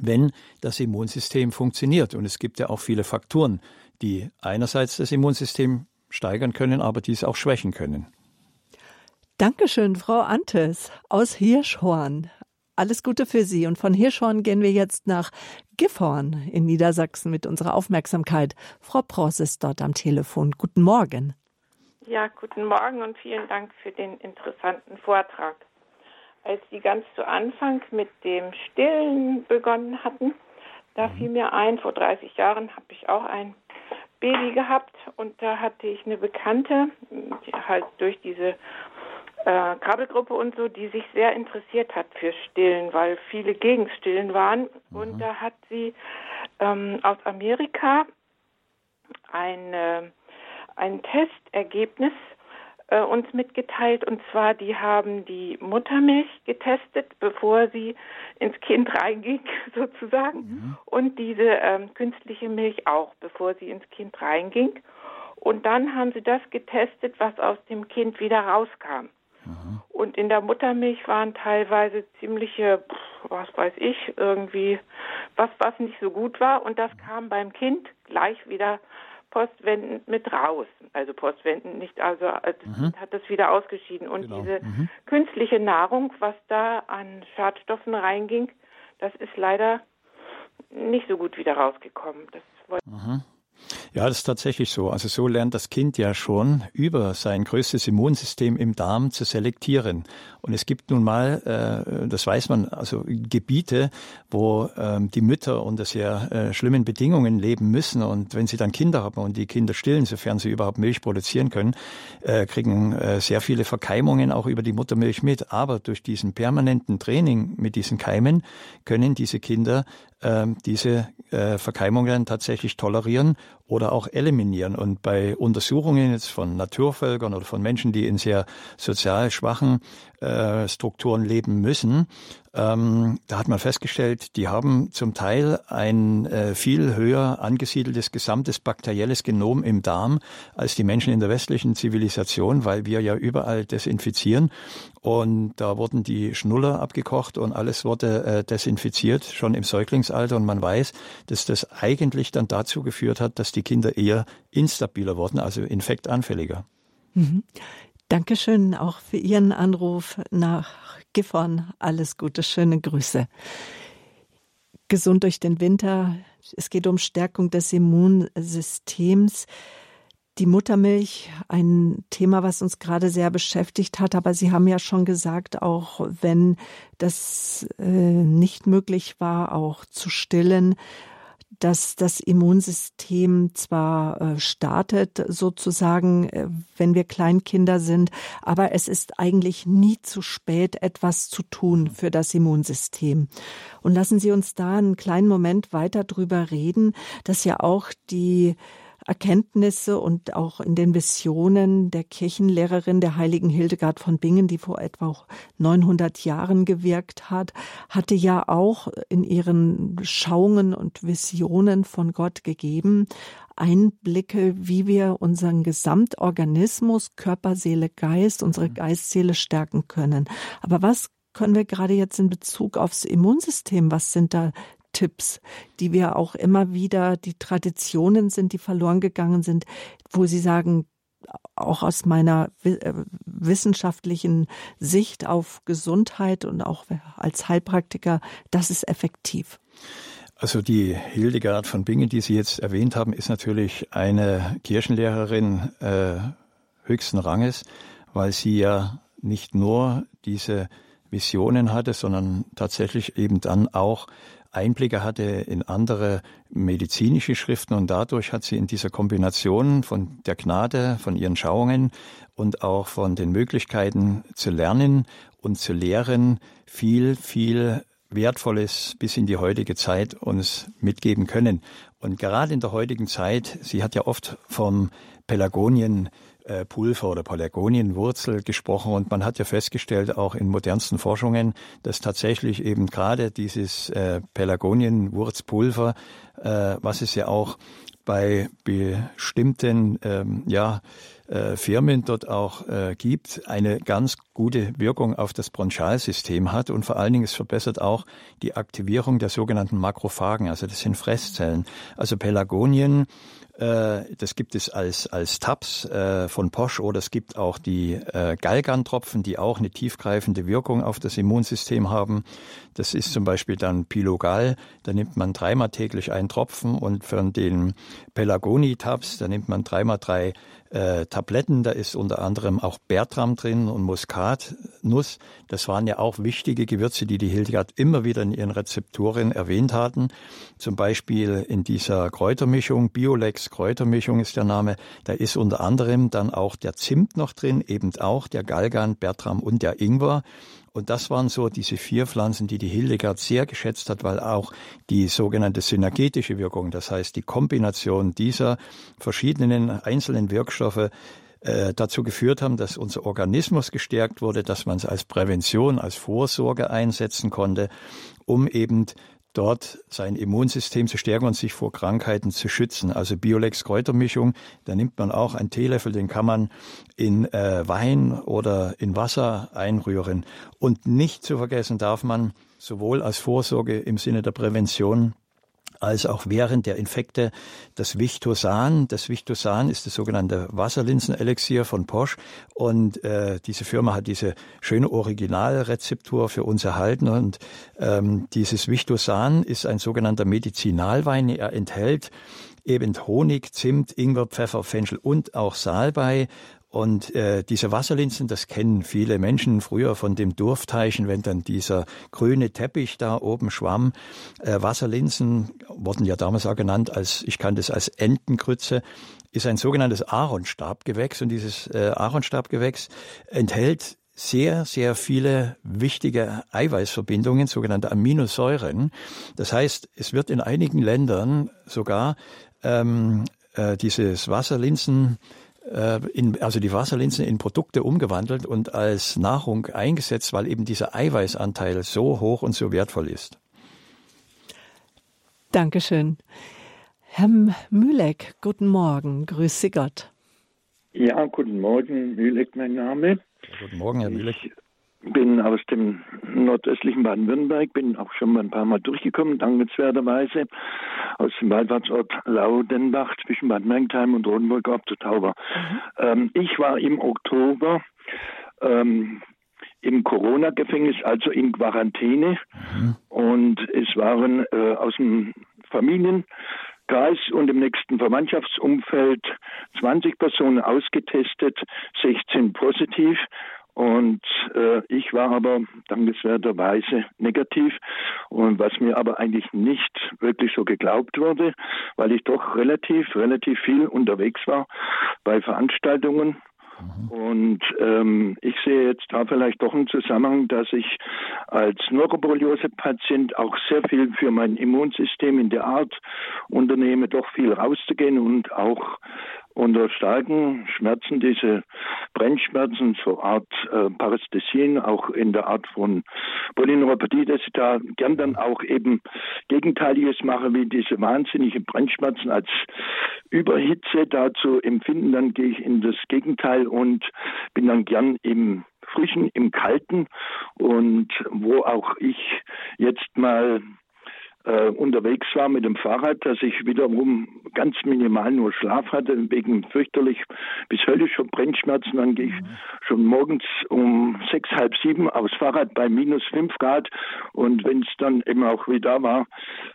wenn das Immunsystem funktioniert. Und es gibt ja auch viele Faktoren, die einerseits das Immunsystem steigern können, aber dies auch schwächen können. Dankeschön, Frau Antes aus Hirschhorn. Alles Gute für Sie. Und von Hirschhorn gehen wir jetzt nach Gifhorn in Niedersachsen mit unserer Aufmerksamkeit. Frau Pross ist dort am Telefon. Guten Morgen. Ja, guten Morgen und vielen Dank für den interessanten Vortrag als die ganz zu Anfang mit dem Stillen begonnen hatten, da mhm. fiel mir ein, vor 30 Jahren habe ich auch ein Baby gehabt und da hatte ich eine Bekannte, die halt durch diese äh, Krabbelgruppe und so, die sich sehr interessiert hat für Stillen, weil viele gegen Stillen waren. Mhm. Und da hat sie ähm, aus Amerika ein, äh, ein Testergebnis äh, uns mitgeteilt. Und zwar, die haben die Muttermilch getestet, bevor sie ins Kind reinging, sozusagen. Mhm. Und diese ähm, künstliche Milch auch, bevor sie ins Kind reinging. Und dann haben sie das getestet, was aus dem Kind wieder rauskam. Mhm. Und in der Muttermilch waren teilweise ziemliche, was weiß ich, irgendwie was, was nicht so gut war. Und das kam beim Kind gleich wieder postwendend mit raus. Also postwendend nicht, also äh, mhm. hat das wieder ausgeschieden. Und genau. diese mhm. künstliche Nahrung, was da an Schadstoffen reinging, das ist leider nicht so gut wieder rausgekommen. Das mhm. Ja, das ist tatsächlich so. Also so lernt das Kind ja schon über sein größtes Immunsystem im Darm zu selektieren. Und es gibt nun mal, äh, das weiß man, also Gebiete, wo ähm, die Mütter unter sehr äh, schlimmen Bedingungen leben müssen. Und wenn sie dann Kinder haben und die Kinder stillen, sofern sie überhaupt Milch produzieren können, äh, kriegen äh, sehr viele Verkeimungen auch über die Muttermilch mit. Aber durch diesen permanenten Training mit diesen Keimen können diese Kinder ähm, diese äh, Verkeimungen tatsächlich tolerieren oder auch eliminieren. Und bei Untersuchungen jetzt von Naturvölkern oder von Menschen, die in sehr sozial schwachen äh, Strukturen leben müssen, ähm, da hat man festgestellt, die haben zum Teil ein äh, viel höher angesiedeltes gesamtes bakterielles Genom im Darm als die Menschen in der westlichen Zivilisation, weil wir ja überall desinfizieren. Und da wurden die Schnuller abgekocht und alles wurde äh, desinfiziert, schon im Säuglingsalter. Und man weiß, dass das eigentlich dann dazu geführt hat, dass die Kinder eher instabiler wurden, also infektanfälliger. Mhm. Dankeschön auch für Ihren Anruf nach Gifhorn. Alles Gute, schöne Grüße. Gesund durch den Winter. Es geht um Stärkung des Immunsystems. Die Muttermilch, ein Thema, was uns gerade sehr beschäftigt hat. Aber Sie haben ja schon gesagt, auch wenn das äh, nicht möglich war, auch zu stillen, dass das Immunsystem zwar äh, startet, sozusagen, äh, wenn wir Kleinkinder sind, aber es ist eigentlich nie zu spät, etwas zu tun für das Immunsystem. Und lassen Sie uns da einen kleinen Moment weiter drüber reden, dass ja auch die Erkenntnisse und auch in den Visionen der Kirchenlehrerin der heiligen Hildegard von Bingen, die vor etwa 900 Jahren gewirkt hat, hatte ja auch in ihren Schauungen und Visionen von Gott gegeben, Einblicke, wie wir unseren Gesamtorganismus, Körper, Seele, Geist, unsere mhm. Geistseele stärken können. Aber was können wir gerade jetzt in Bezug aufs Immunsystem, was sind da Tipps, die wir auch immer wieder, die Traditionen sind, die verloren gegangen sind, wo Sie sagen, auch aus meiner äh, wissenschaftlichen Sicht auf Gesundheit und auch als Heilpraktiker, das ist effektiv. Also die Hildegard von Bingen, die Sie jetzt erwähnt haben, ist natürlich eine Kirchenlehrerin äh, höchsten Ranges, weil sie ja nicht nur diese Visionen hatte, sondern tatsächlich eben dann auch Einblicke hatte in andere medizinische Schriften und dadurch hat sie in dieser Kombination von der Gnade, von ihren Schauungen und auch von den Möglichkeiten zu lernen und zu lehren viel, viel Wertvolles bis in die heutige Zeit uns mitgeben können. Und gerade in der heutigen Zeit, sie hat ja oft vom Pelagonien äh, Pulver oder Pelargonienwurzel gesprochen und man hat ja festgestellt, auch in modernsten Forschungen, dass tatsächlich eben gerade dieses äh, Pelargonienwurzpulver, äh, was es ja auch bei bestimmten ähm, ja, äh, Firmen dort auch äh, gibt, eine ganz gute Wirkung auf das Bronchialsystem hat und vor allen Dingen es verbessert auch die Aktivierung der sogenannten Makrophagen, also das sind Fresszellen. Also Pelargonien äh, das gibt es als, als Tabs äh, von Posch oder es gibt auch die äh, Galgantropfen, die auch eine tiefgreifende Wirkung auf das Immunsystem haben. Das ist zum Beispiel dann Pilogal, da nimmt man dreimal täglich einen Tropfen und von den Pelagoni-Tabs, da nimmt man dreimal drei äh, Tabletten. Da ist unter anderem auch Bertram drin und Muskatnuss. Das waren ja auch wichtige Gewürze, die die Hildegard immer wieder in ihren Rezepturen erwähnt hatten. Zum Beispiel in dieser Kräutermischung, Biolex Kräutermischung ist der Name. Da ist unter anderem dann auch der Zimt noch drin, eben auch der Galgan, Bertram und der Ingwer. Und das waren so diese vier Pflanzen, die die Hildegard sehr geschätzt hat, weil auch die sogenannte synergetische Wirkung, das heißt die Kombination dieser verschiedenen einzelnen Wirkstoffe, äh, dazu geführt haben, dass unser Organismus gestärkt wurde, dass man es als Prävention, als Vorsorge einsetzen konnte, um eben dort sein Immunsystem zu stärken und sich vor Krankheiten zu schützen. Also Biolex Kräutermischung, da nimmt man auch einen Teelöffel, den kann man in äh, Wein oder in Wasser einrühren. Und nicht zu vergessen darf man sowohl als Vorsorge im Sinne der Prävention als auch während der Infekte das Victosan. Das Victosan ist das sogenannte Wasserlinsenelixier von Posch und äh, diese Firma hat diese schöne Originalrezeptur für uns erhalten und ähm, dieses Victosan ist ein sogenannter Medizinalwein. Er enthält eben Honig, Zimt, Ingwer, Pfeffer, Fenchel und auch Salbei und äh, diese Wasserlinsen, das kennen viele Menschen früher von dem Durfteichen, wenn dann dieser grüne Teppich da oben schwamm. Äh, Wasserlinsen wurden ja damals auch genannt als, ich kann das als Entengrütze, ist ein sogenanntes Aaronstabgewächs und dieses äh, Aaronstabgewächs enthält sehr, sehr viele wichtige Eiweißverbindungen, sogenannte Aminosäuren. Das heißt, es wird in einigen Ländern sogar ähm, äh, dieses Wasserlinsen in, also die Wasserlinsen in Produkte umgewandelt und als Nahrung eingesetzt, weil eben dieser Eiweißanteil so hoch und so wertvoll ist. Dankeschön. Herr Mühleck, guten Morgen. Grüße Gott. Ja, guten Morgen. Mühleck, mein Name. Guten Morgen, Herr Mühleck. Ich bin aus dem nordöstlichen Baden-Württemberg, bin auch schon mal ein paar Mal durchgekommen, dankenswerterweise, aus dem Wallfahrtsort Laudenbach zwischen Bad Mergentheim und Rodenburg ab zu Tauber. Mhm. Ähm, ich war im Oktober ähm, im Corona-Gefängnis, also in Quarantäne, mhm. und es waren äh, aus dem Familienkreis und im nächsten Verwandtschaftsumfeld 20 Personen ausgetestet, 16 positiv und äh, ich war aber dankenswerterweise negativ. Und was mir aber eigentlich nicht wirklich so geglaubt wurde, weil ich doch relativ, relativ viel unterwegs war bei Veranstaltungen mhm. und ähm, ich sehe jetzt da vielleicht doch einen Zusammenhang, dass ich als Neuroborreliose-Patient auch sehr viel für mein Immunsystem in der Art unternehme, doch viel rauszugehen und auch unter starken Schmerzen, diese Brennschmerzen, so Art äh, Parästhesien, auch in der Art von Polyneuropathie, dass ich da gern dann auch eben Gegenteiliges mache, wie diese wahnsinnigen Brennschmerzen als Überhitze dazu empfinden, dann gehe ich in das Gegenteil und bin dann gern im Frischen, im Kalten. Und wo auch ich jetzt mal äh, unterwegs war mit dem Fahrrad, dass ich wiederum ganz minimal nur Schlaf hatte, wegen fürchterlich bis höllischer Brennschmerzen. Dann gehe ich mhm. schon morgens um sechs, halb sieben aufs Fahrrad bei minus fünf Grad und wenn es dann eben auch wieder war,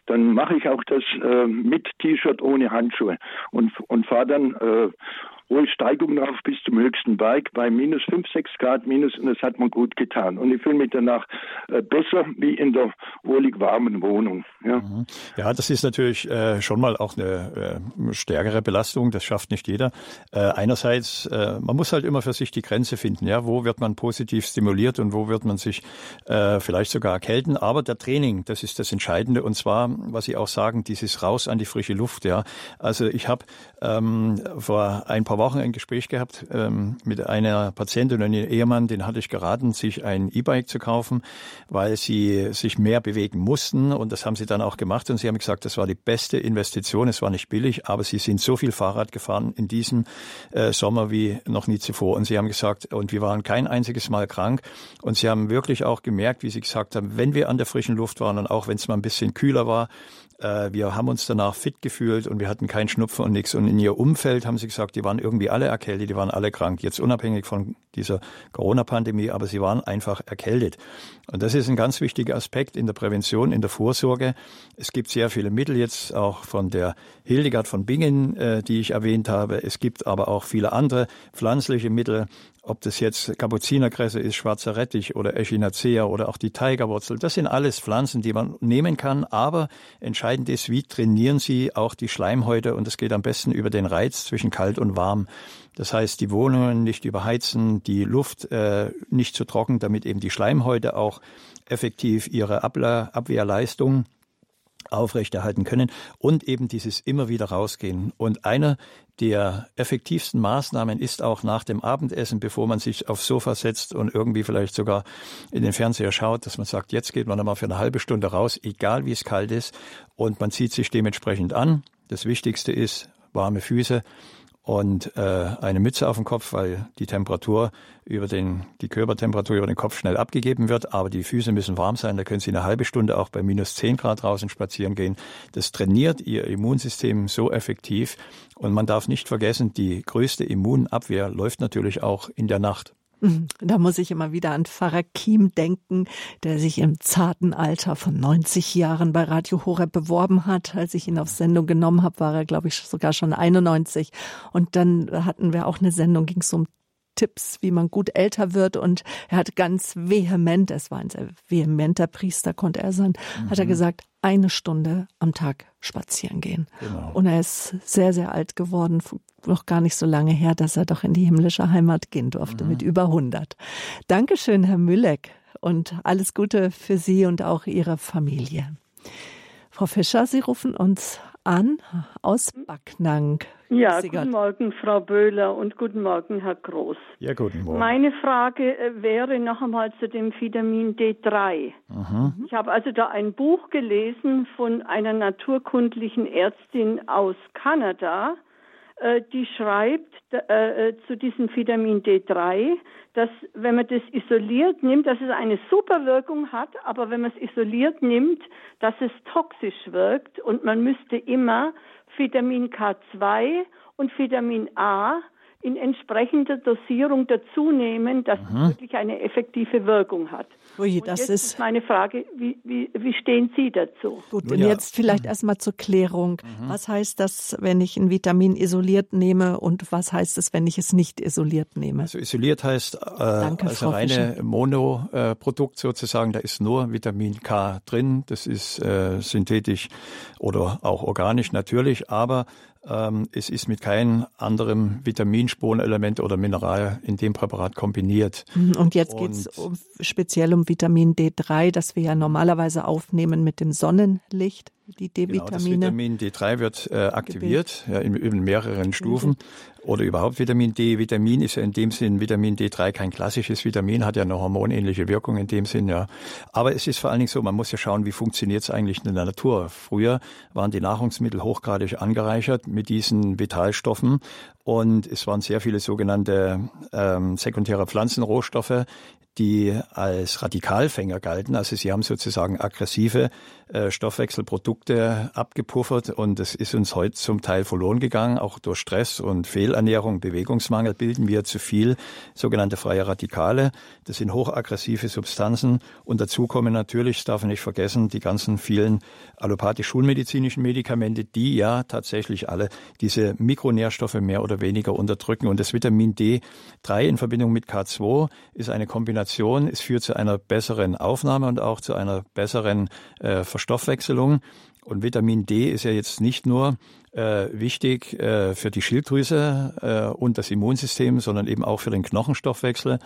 dann mache ich auch das äh, mit T-Shirt ohne Handschuhe und, und fahre dann äh, hohe Steigung drauf bis zum höchsten Berg bei minus 5, 6 Grad minus und das hat mir gut getan. Und ich fühle mich danach äh, besser wie in der wohlig warmen Wohnung. Ja, mhm. ja das ist natürlich äh, schon mal auch eine äh, stärkere Belastung, das schafft nicht jeder. Einerseits, man muss halt immer für sich die Grenze finden, ja, wo wird man positiv stimuliert und wo wird man sich vielleicht sogar erkälten. Aber der Training, das ist das Entscheidende und zwar, was Sie auch sagen, dieses Raus an die frische Luft. Ja, also ich habe ähm, vor ein paar Wochen Wochen ein Gespräch gehabt ähm, mit einer Patientin und einem Ehemann, den hatte ich geraten, sich ein E-Bike zu kaufen, weil sie sich mehr bewegen mussten. Und das haben sie dann auch gemacht. Und sie haben gesagt, das war die beste Investition, es war nicht billig, aber sie sind so viel Fahrrad gefahren in diesem äh, Sommer wie noch nie zuvor. Und sie haben gesagt, und wir waren kein einziges Mal krank. Und sie haben wirklich auch gemerkt, wie sie gesagt haben, wenn wir an der frischen Luft waren und auch wenn es mal ein bisschen kühler war, wir haben uns danach fit gefühlt und wir hatten keinen Schnupfen und nichts. Und in ihr Umfeld haben sie gesagt, die waren irgendwie alle erkältet, die waren alle krank. Jetzt unabhängig von dieser Corona-Pandemie, aber sie waren einfach erkältet. Und das ist ein ganz wichtiger Aspekt in der Prävention, in der Vorsorge. Es gibt sehr viele Mittel jetzt auch von der Hildegard von Bingen, äh, die ich erwähnt habe. Es gibt aber auch viele andere pflanzliche Mittel, ob das jetzt Kapuzinerkresse ist, schwarzer Rettich oder Echinacea oder auch die Tigerwurzel. Das sind alles Pflanzen, die man nehmen kann. Aber entscheidend ist, wie trainieren Sie auch die Schleimhäute? Und das geht am besten über den Reiz zwischen kalt und warm. Das heißt, die Wohnungen nicht überheizen, die Luft äh, nicht zu trocken, damit eben die Schleimhäute auch effektiv ihre Abwehrleistung aufrechterhalten können und eben dieses immer wieder rausgehen. Und einer der effektivsten Maßnahmen ist auch nach dem Abendessen, bevor man sich aufs Sofa setzt und irgendwie vielleicht sogar in den Fernseher schaut, dass man sagt, jetzt geht man einmal für eine halbe Stunde raus, egal wie es kalt ist, und man zieht sich dementsprechend an. Das Wichtigste ist warme Füße und äh, eine Mütze auf dem Kopf, weil die Temperatur über den, die Körpertemperatur über den Kopf schnell abgegeben wird, aber die Füße müssen warm sein. Da können Sie eine halbe Stunde auch bei minus 10 Grad draußen spazieren gehen. Das trainiert Ihr Immunsystem so effektiv. Und man darf nicht vergessen, die größte Immunabwehr läuft natürlich auch in der Nacht. Da muss ich immer wieder an Pfarrer Kiem denken, der sich im zarten Alter von 90 Jahren bei Radio Horeb beworben hat. Als ich ihn auf Sendung genommen habe, war er, glaube ich, sogar schon 91. Und dann hatten wir auch eine Sendung, ging es um Tipps, wie man gut älter wird. Und er hat ganz vehement, es war ein sehr vehementer Priester, konnte er sein, mhm. hat er mhm. gesagt, eine Stunde am Tag spazieren gehen. Genau. Und er ist sehr, sehr alt geworden, noch gar nicht so lange her, dass er doch in die himmlische Heimat gehen durfte, mhm. mit über 100. Dankeschön, Herr Mülleck, und alles Gute für Sie und auch Ihre Familie. Frau Fischer, Sie rufen uns an aus Backnang. Ja, guten Morgen, Frau Böhler und guten Morgen, Herr Groß. Ja, guten Morgen. Meine Frage äh, wäre noch einmal zu dem Vitamin D3. Aha. Ich habe also da ein Buch gelesen von einer naturkundlichen Ärztin aus Kanada, die schreibt äh, zu diesem Vitamin D3, dass wenn man das isoliert nimmt, dass es eine super Wirkung hat, aber wenn man es isoliert nimmt, dass es toxisch wirkt und man müsste immer Vitamin K2 und Vitamin A in entsprechender Dosierung dazu nehmen, dass mhm. es wirklich eine effektive Wirkung hat. Ui, das ist, ist, meine Frage, wie, wie, wie stehen Sie dazu? Gut, und ja. jetzt vielleicht mhm. erstmal zur Klärung. Mhm. Was heißt das, wenn ich ein Vitamin isoliert nehme und was heißt es, wenn ich es nicht isoliert nehme? Also isoliert heißt äh, Danke, also reine Monoprodukt sozusagen, da ist nur Vitamin K drin, das ist äh, synthetisch oder auch organisch natürlich, aber ähm, es ist mit keinem anderen Vitaminspurenelement oder Mineral in dem Präparat kombiniert. Mhm, und jetzt geht es um, speziell um Vitamin D3, das wir ja normalerweise aufnehmen mit dem Sonnenlicht die D-Vitamine. Genau, das Vitamin D3 wird äh, aktiviert ja, in, in, mehreren Stufen oder überhaupt Vitamin D. Vitamin ist ja in dem Sinn Vitamin D3 kein klassisches Vitamin, hat ja eine hormonähnliche Wirkung in dem Sinn, ja. Aber es ist vor allen Dingen so, man muss ja schauen, wie funktioniert es eigentlich in der Natur. Früher waren die Nahrungsmittel hochgradig angereichert mit diesen Vitalstoffen und es waren sehr viele sogenannte ähm, sekundäre Pflanzenrohstoffe, die als Radikalfänger galten. Also sie haben sozusagen aggressive äh, Stoffwechselprodukte abgepuffert und es ist uns heute zum Teil verloren gegangen. Auch durch Stress und Fehlernährung, Bewegungsmangel bilden wir zu viel sogenannte freie Radikale. Das sind hochaggressive Substanzen und dazu kommen natürlich, das darf man nicht vergessen, die ganzen vielen allopathisch-schulmedizinischen Medikamente, die ja tatsächlich alle diese Mikronährstoffe mehr oder weniger unterdrücken. Und das Vitamin D3 in Verbindung mit K2 ist eine Kombination. Es führt zu einer besseren Aufnahme und auch zu einer besseren äh, Verstoffwechselung. Und Vitamin D ist ja jetzt nicht nur äh, wichtig äh, für die Schilddrüse äh, und das Immunsystem, sondern eben auch für den Knochenstoffwechsel.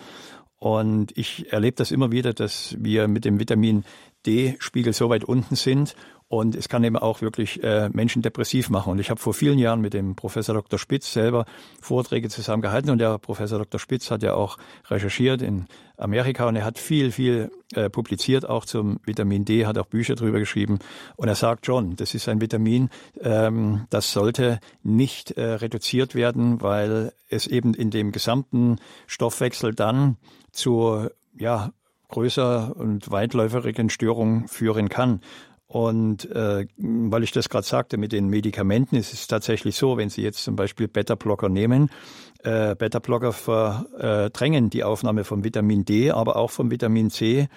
Und ich erlebe das immer wieder, dass wir mit dem Vitamin D-Spiegel so weit unten sind und es kann eben auch wirklich äh, Menschen depressiv machen. Und ich habe vor vielen Jahren mit dem Professor Dr. Spitz selber Vorträge zusammen gehalten. Und der Professor Dr. Spitz hat ja auch recherchiert in Amerika und er hat viel, viel äh, publiziert, auch zum Vitamin D, hat auch Bücher drüber geschrieben. Und er sagt schon, das ist ein Vitamin, ähm, das sollte nicht äh, reduziert werden, weil es eben in dem gesamten Stoffwechsel dann zur ja, größer und weitläuferigen Störungen führen kann. Und äh, weil ich das gerade sagte mit den Medikamenten, ist es tatsächlich so, wenn Sie jetzt zum Beispiel Beta-Blocker nehmen, äh, Beta-Blocker verdrängen die Aufnahme von Vitamin D, aber auch von Vitamin C.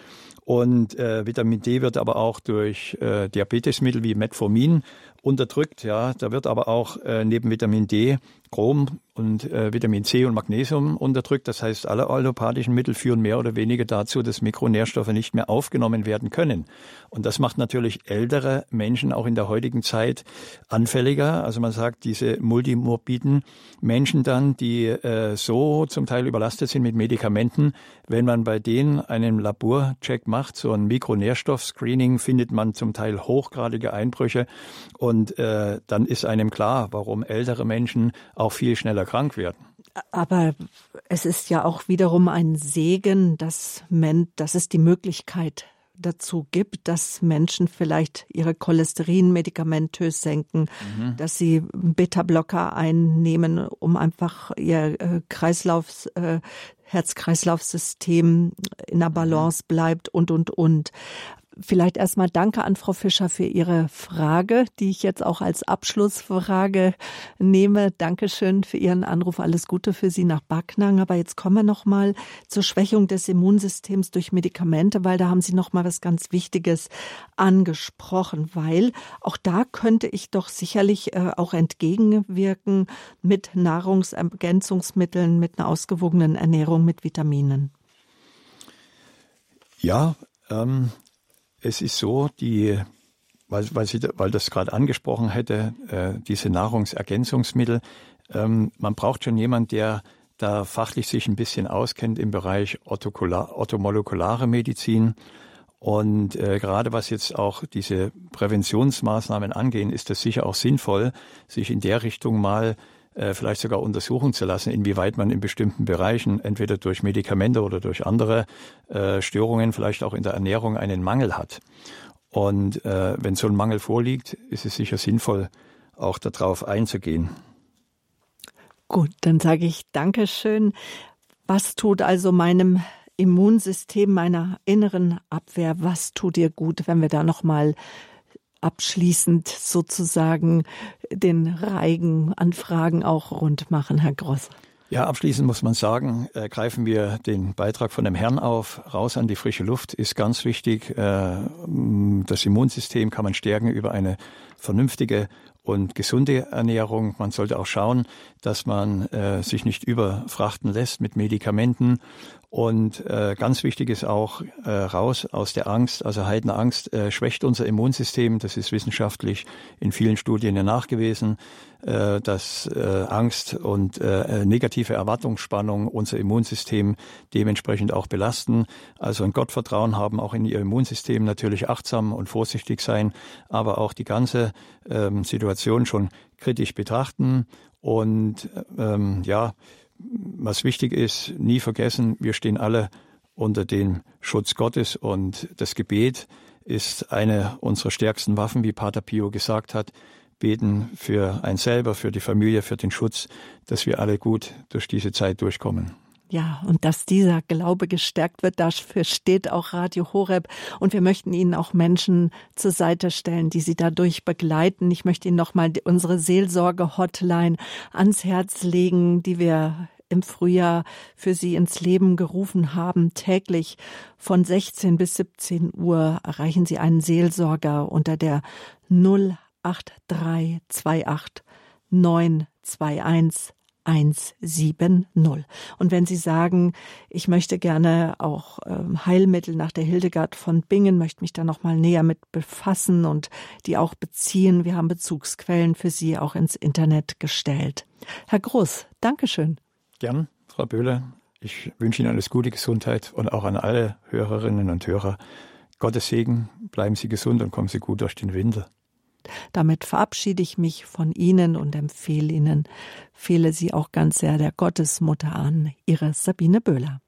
Und äh, Vitamin D wird aber auch durch äh, Diabetesmittel wie Metformin unterdrückt. Ja, da wird aber auch äh, neben Vitamin D Chrom und äh, Vitamin C und Magnesium unterdrückt. Das heißt, alle allopathischen Mittel führen mehr oder weniger dazu, dass Mikronährstoffe nicht mehr aufgenommen werden können. Und das macht natürlich ältere Menschen auch in der heutigen Zeit anfälliger. Also man sagt, diese multimorbiden Menschen dann, die äh, so zum Teil überlastet sind mit Medikamenten, wenn man bei denen einen Laborcheck macht, so ein Mikronährstoffscreening, findet man zum Teil hochgradige Einbrüche. Und äh, dann ist einem klar, warum ältere Menschen auch viel schneller krank werden. Aber es ist ja auch wiederum ein Segen, dass, men dass es die Möglichkeit dazu gibt, dass Menschen vielleicht ihre Cholesterin medikamentös senken, mhm. dass sie Beta-Blocker einnehmen, um einfach ihr äh, Kreislauf, äh, Herz-Kreislauf-System in der Balance bleibt und, und, und. Vielleicht erstmal danke an Frau Fischer für Ihre Frage, die ich jetzt auch als Abschlussfrage nehme. Dankeschön für Ihren Anruf. Alles Gute für Sie nach Backnang. Aber jetzt kommen wir noch mal zur Schwächung des Immunsystems durch Medikamente, weil da haben Sie noch mal was ganz Wichtiges angesprochen, weil auch da könnte ich doch sicherlich äh, auch entgegenwirken mit Nahrungsergänzungsmitteln, mit einer ausgewogenen Ernährung, mit Vitaminen. Ja, ähm, es ist so, die, weil, weil, Sie, weil das gerade angesprochen hätte, äh, diese Nahrungsergänzungsmittel, ähm, man braucht schon jemanden, der da fachlich sich ein bisschen auskennt im Bereich orthomolekulare Medizin. Und äh, gerade was jetzt auch diese Präventionsmaßnahmen angehen, ist es sicher auch sinnvoll, sich in der Richtung mal vielleicht sogar untersuchen zu lassen, inwieweit man in bestimmten Bereichen, entweder durch Medikamente oder durch andere äh, Störungen, vielleicht auch in der Ernährung einen Mangel hat. Und äh, wenn so ein Mangel vorliegt, ist es sicher sinnvoll, auch darauf einzugehen. Gut, dann sage ich Dankeschön. Was tut also meinem Immunsystem, meiner inneren Abwehr, was tut ihr gut, wenn wir da nochmal abschließend sozusagen den Reigen an Fragen auch rund machen, Herr Gross. Ja, abschließend muss man sagen, äh, greifen wir den Beitrag von dem Herrn auf. Raus an die frische Luft ist ganz wichtig. Äh, das Immunsystem kann man stärken über eine vernünftige und gesunde Ernährung. Man sollte auch schauen, dass man äh, sich nicht überfrachten lässt mit Medikamenten und äh, ganz wichtig ist auch äh, raus aus der Angst. Also Heidenangst äh, schwächt unser Immunsystem. Das ist wissenschaftlich in vielen Studien ja nachgewiesen, äh, dass äh, Angst und äh, negative Erwartungsspannung unser Immunsystem dementsprechend auch belasten. Also ein Gottvertrauen haben, auch in ihr Immunsystem natürlich achtsam und vorsichtig sein, aber auch die ganze ähm, Situation schon kritisch betrachten und ähm, ja, was wichtig ist, nie vergessen, wir stehen alle unter dem Schutz Gottes und das Gebet ist eine unserer stärksten Waffen, wie Pater Pio gesagt hat. Beten für ein selber, für die Familie, für den Schutz, dass wir alle gut durch diese Zeit durchkommen. Ja, und dass dieser Glaube gestärkt wird, dafür steht auch Radio Horeb. Und wir möchten Ihnen auch Menschen zur Seite stellen, die Sie dadurch begleiten. Ich möchte Ihnen nochmal unsere Seelsorge-Hotline ans Herz legen, die wir im Frühjahr für Sie ins Leben gerufen haben. Täglich von 16 bis 17 Uhr erreichen Sie einen Seelsorger unter der 08328 921 170. Und wenn Sie sagen, ich möchte gerne auch ähm, Heilmittel nach der Hildegard von Bingen, möchte mich da noch mal näher mit befassen und die auch beziehen. Wir haben Bezugsquellen für Sie auch ins Internet gestellt. Herr Groß, Dankeschön. Gern, Frau Böhler. Ich wünsche Ihnen alles Gute, Gesundheit und auch an alle Hörerinnen und Hörer Gottes Segen. Bleiben Sie gesund und kommen Sie gut durch den Winter. Damit verabschiede ich mich von Ihnen und empfehle Ihnen, fehle Sie auch ganz sehr der Gottesmutter an, Ihre Sabine Böhler.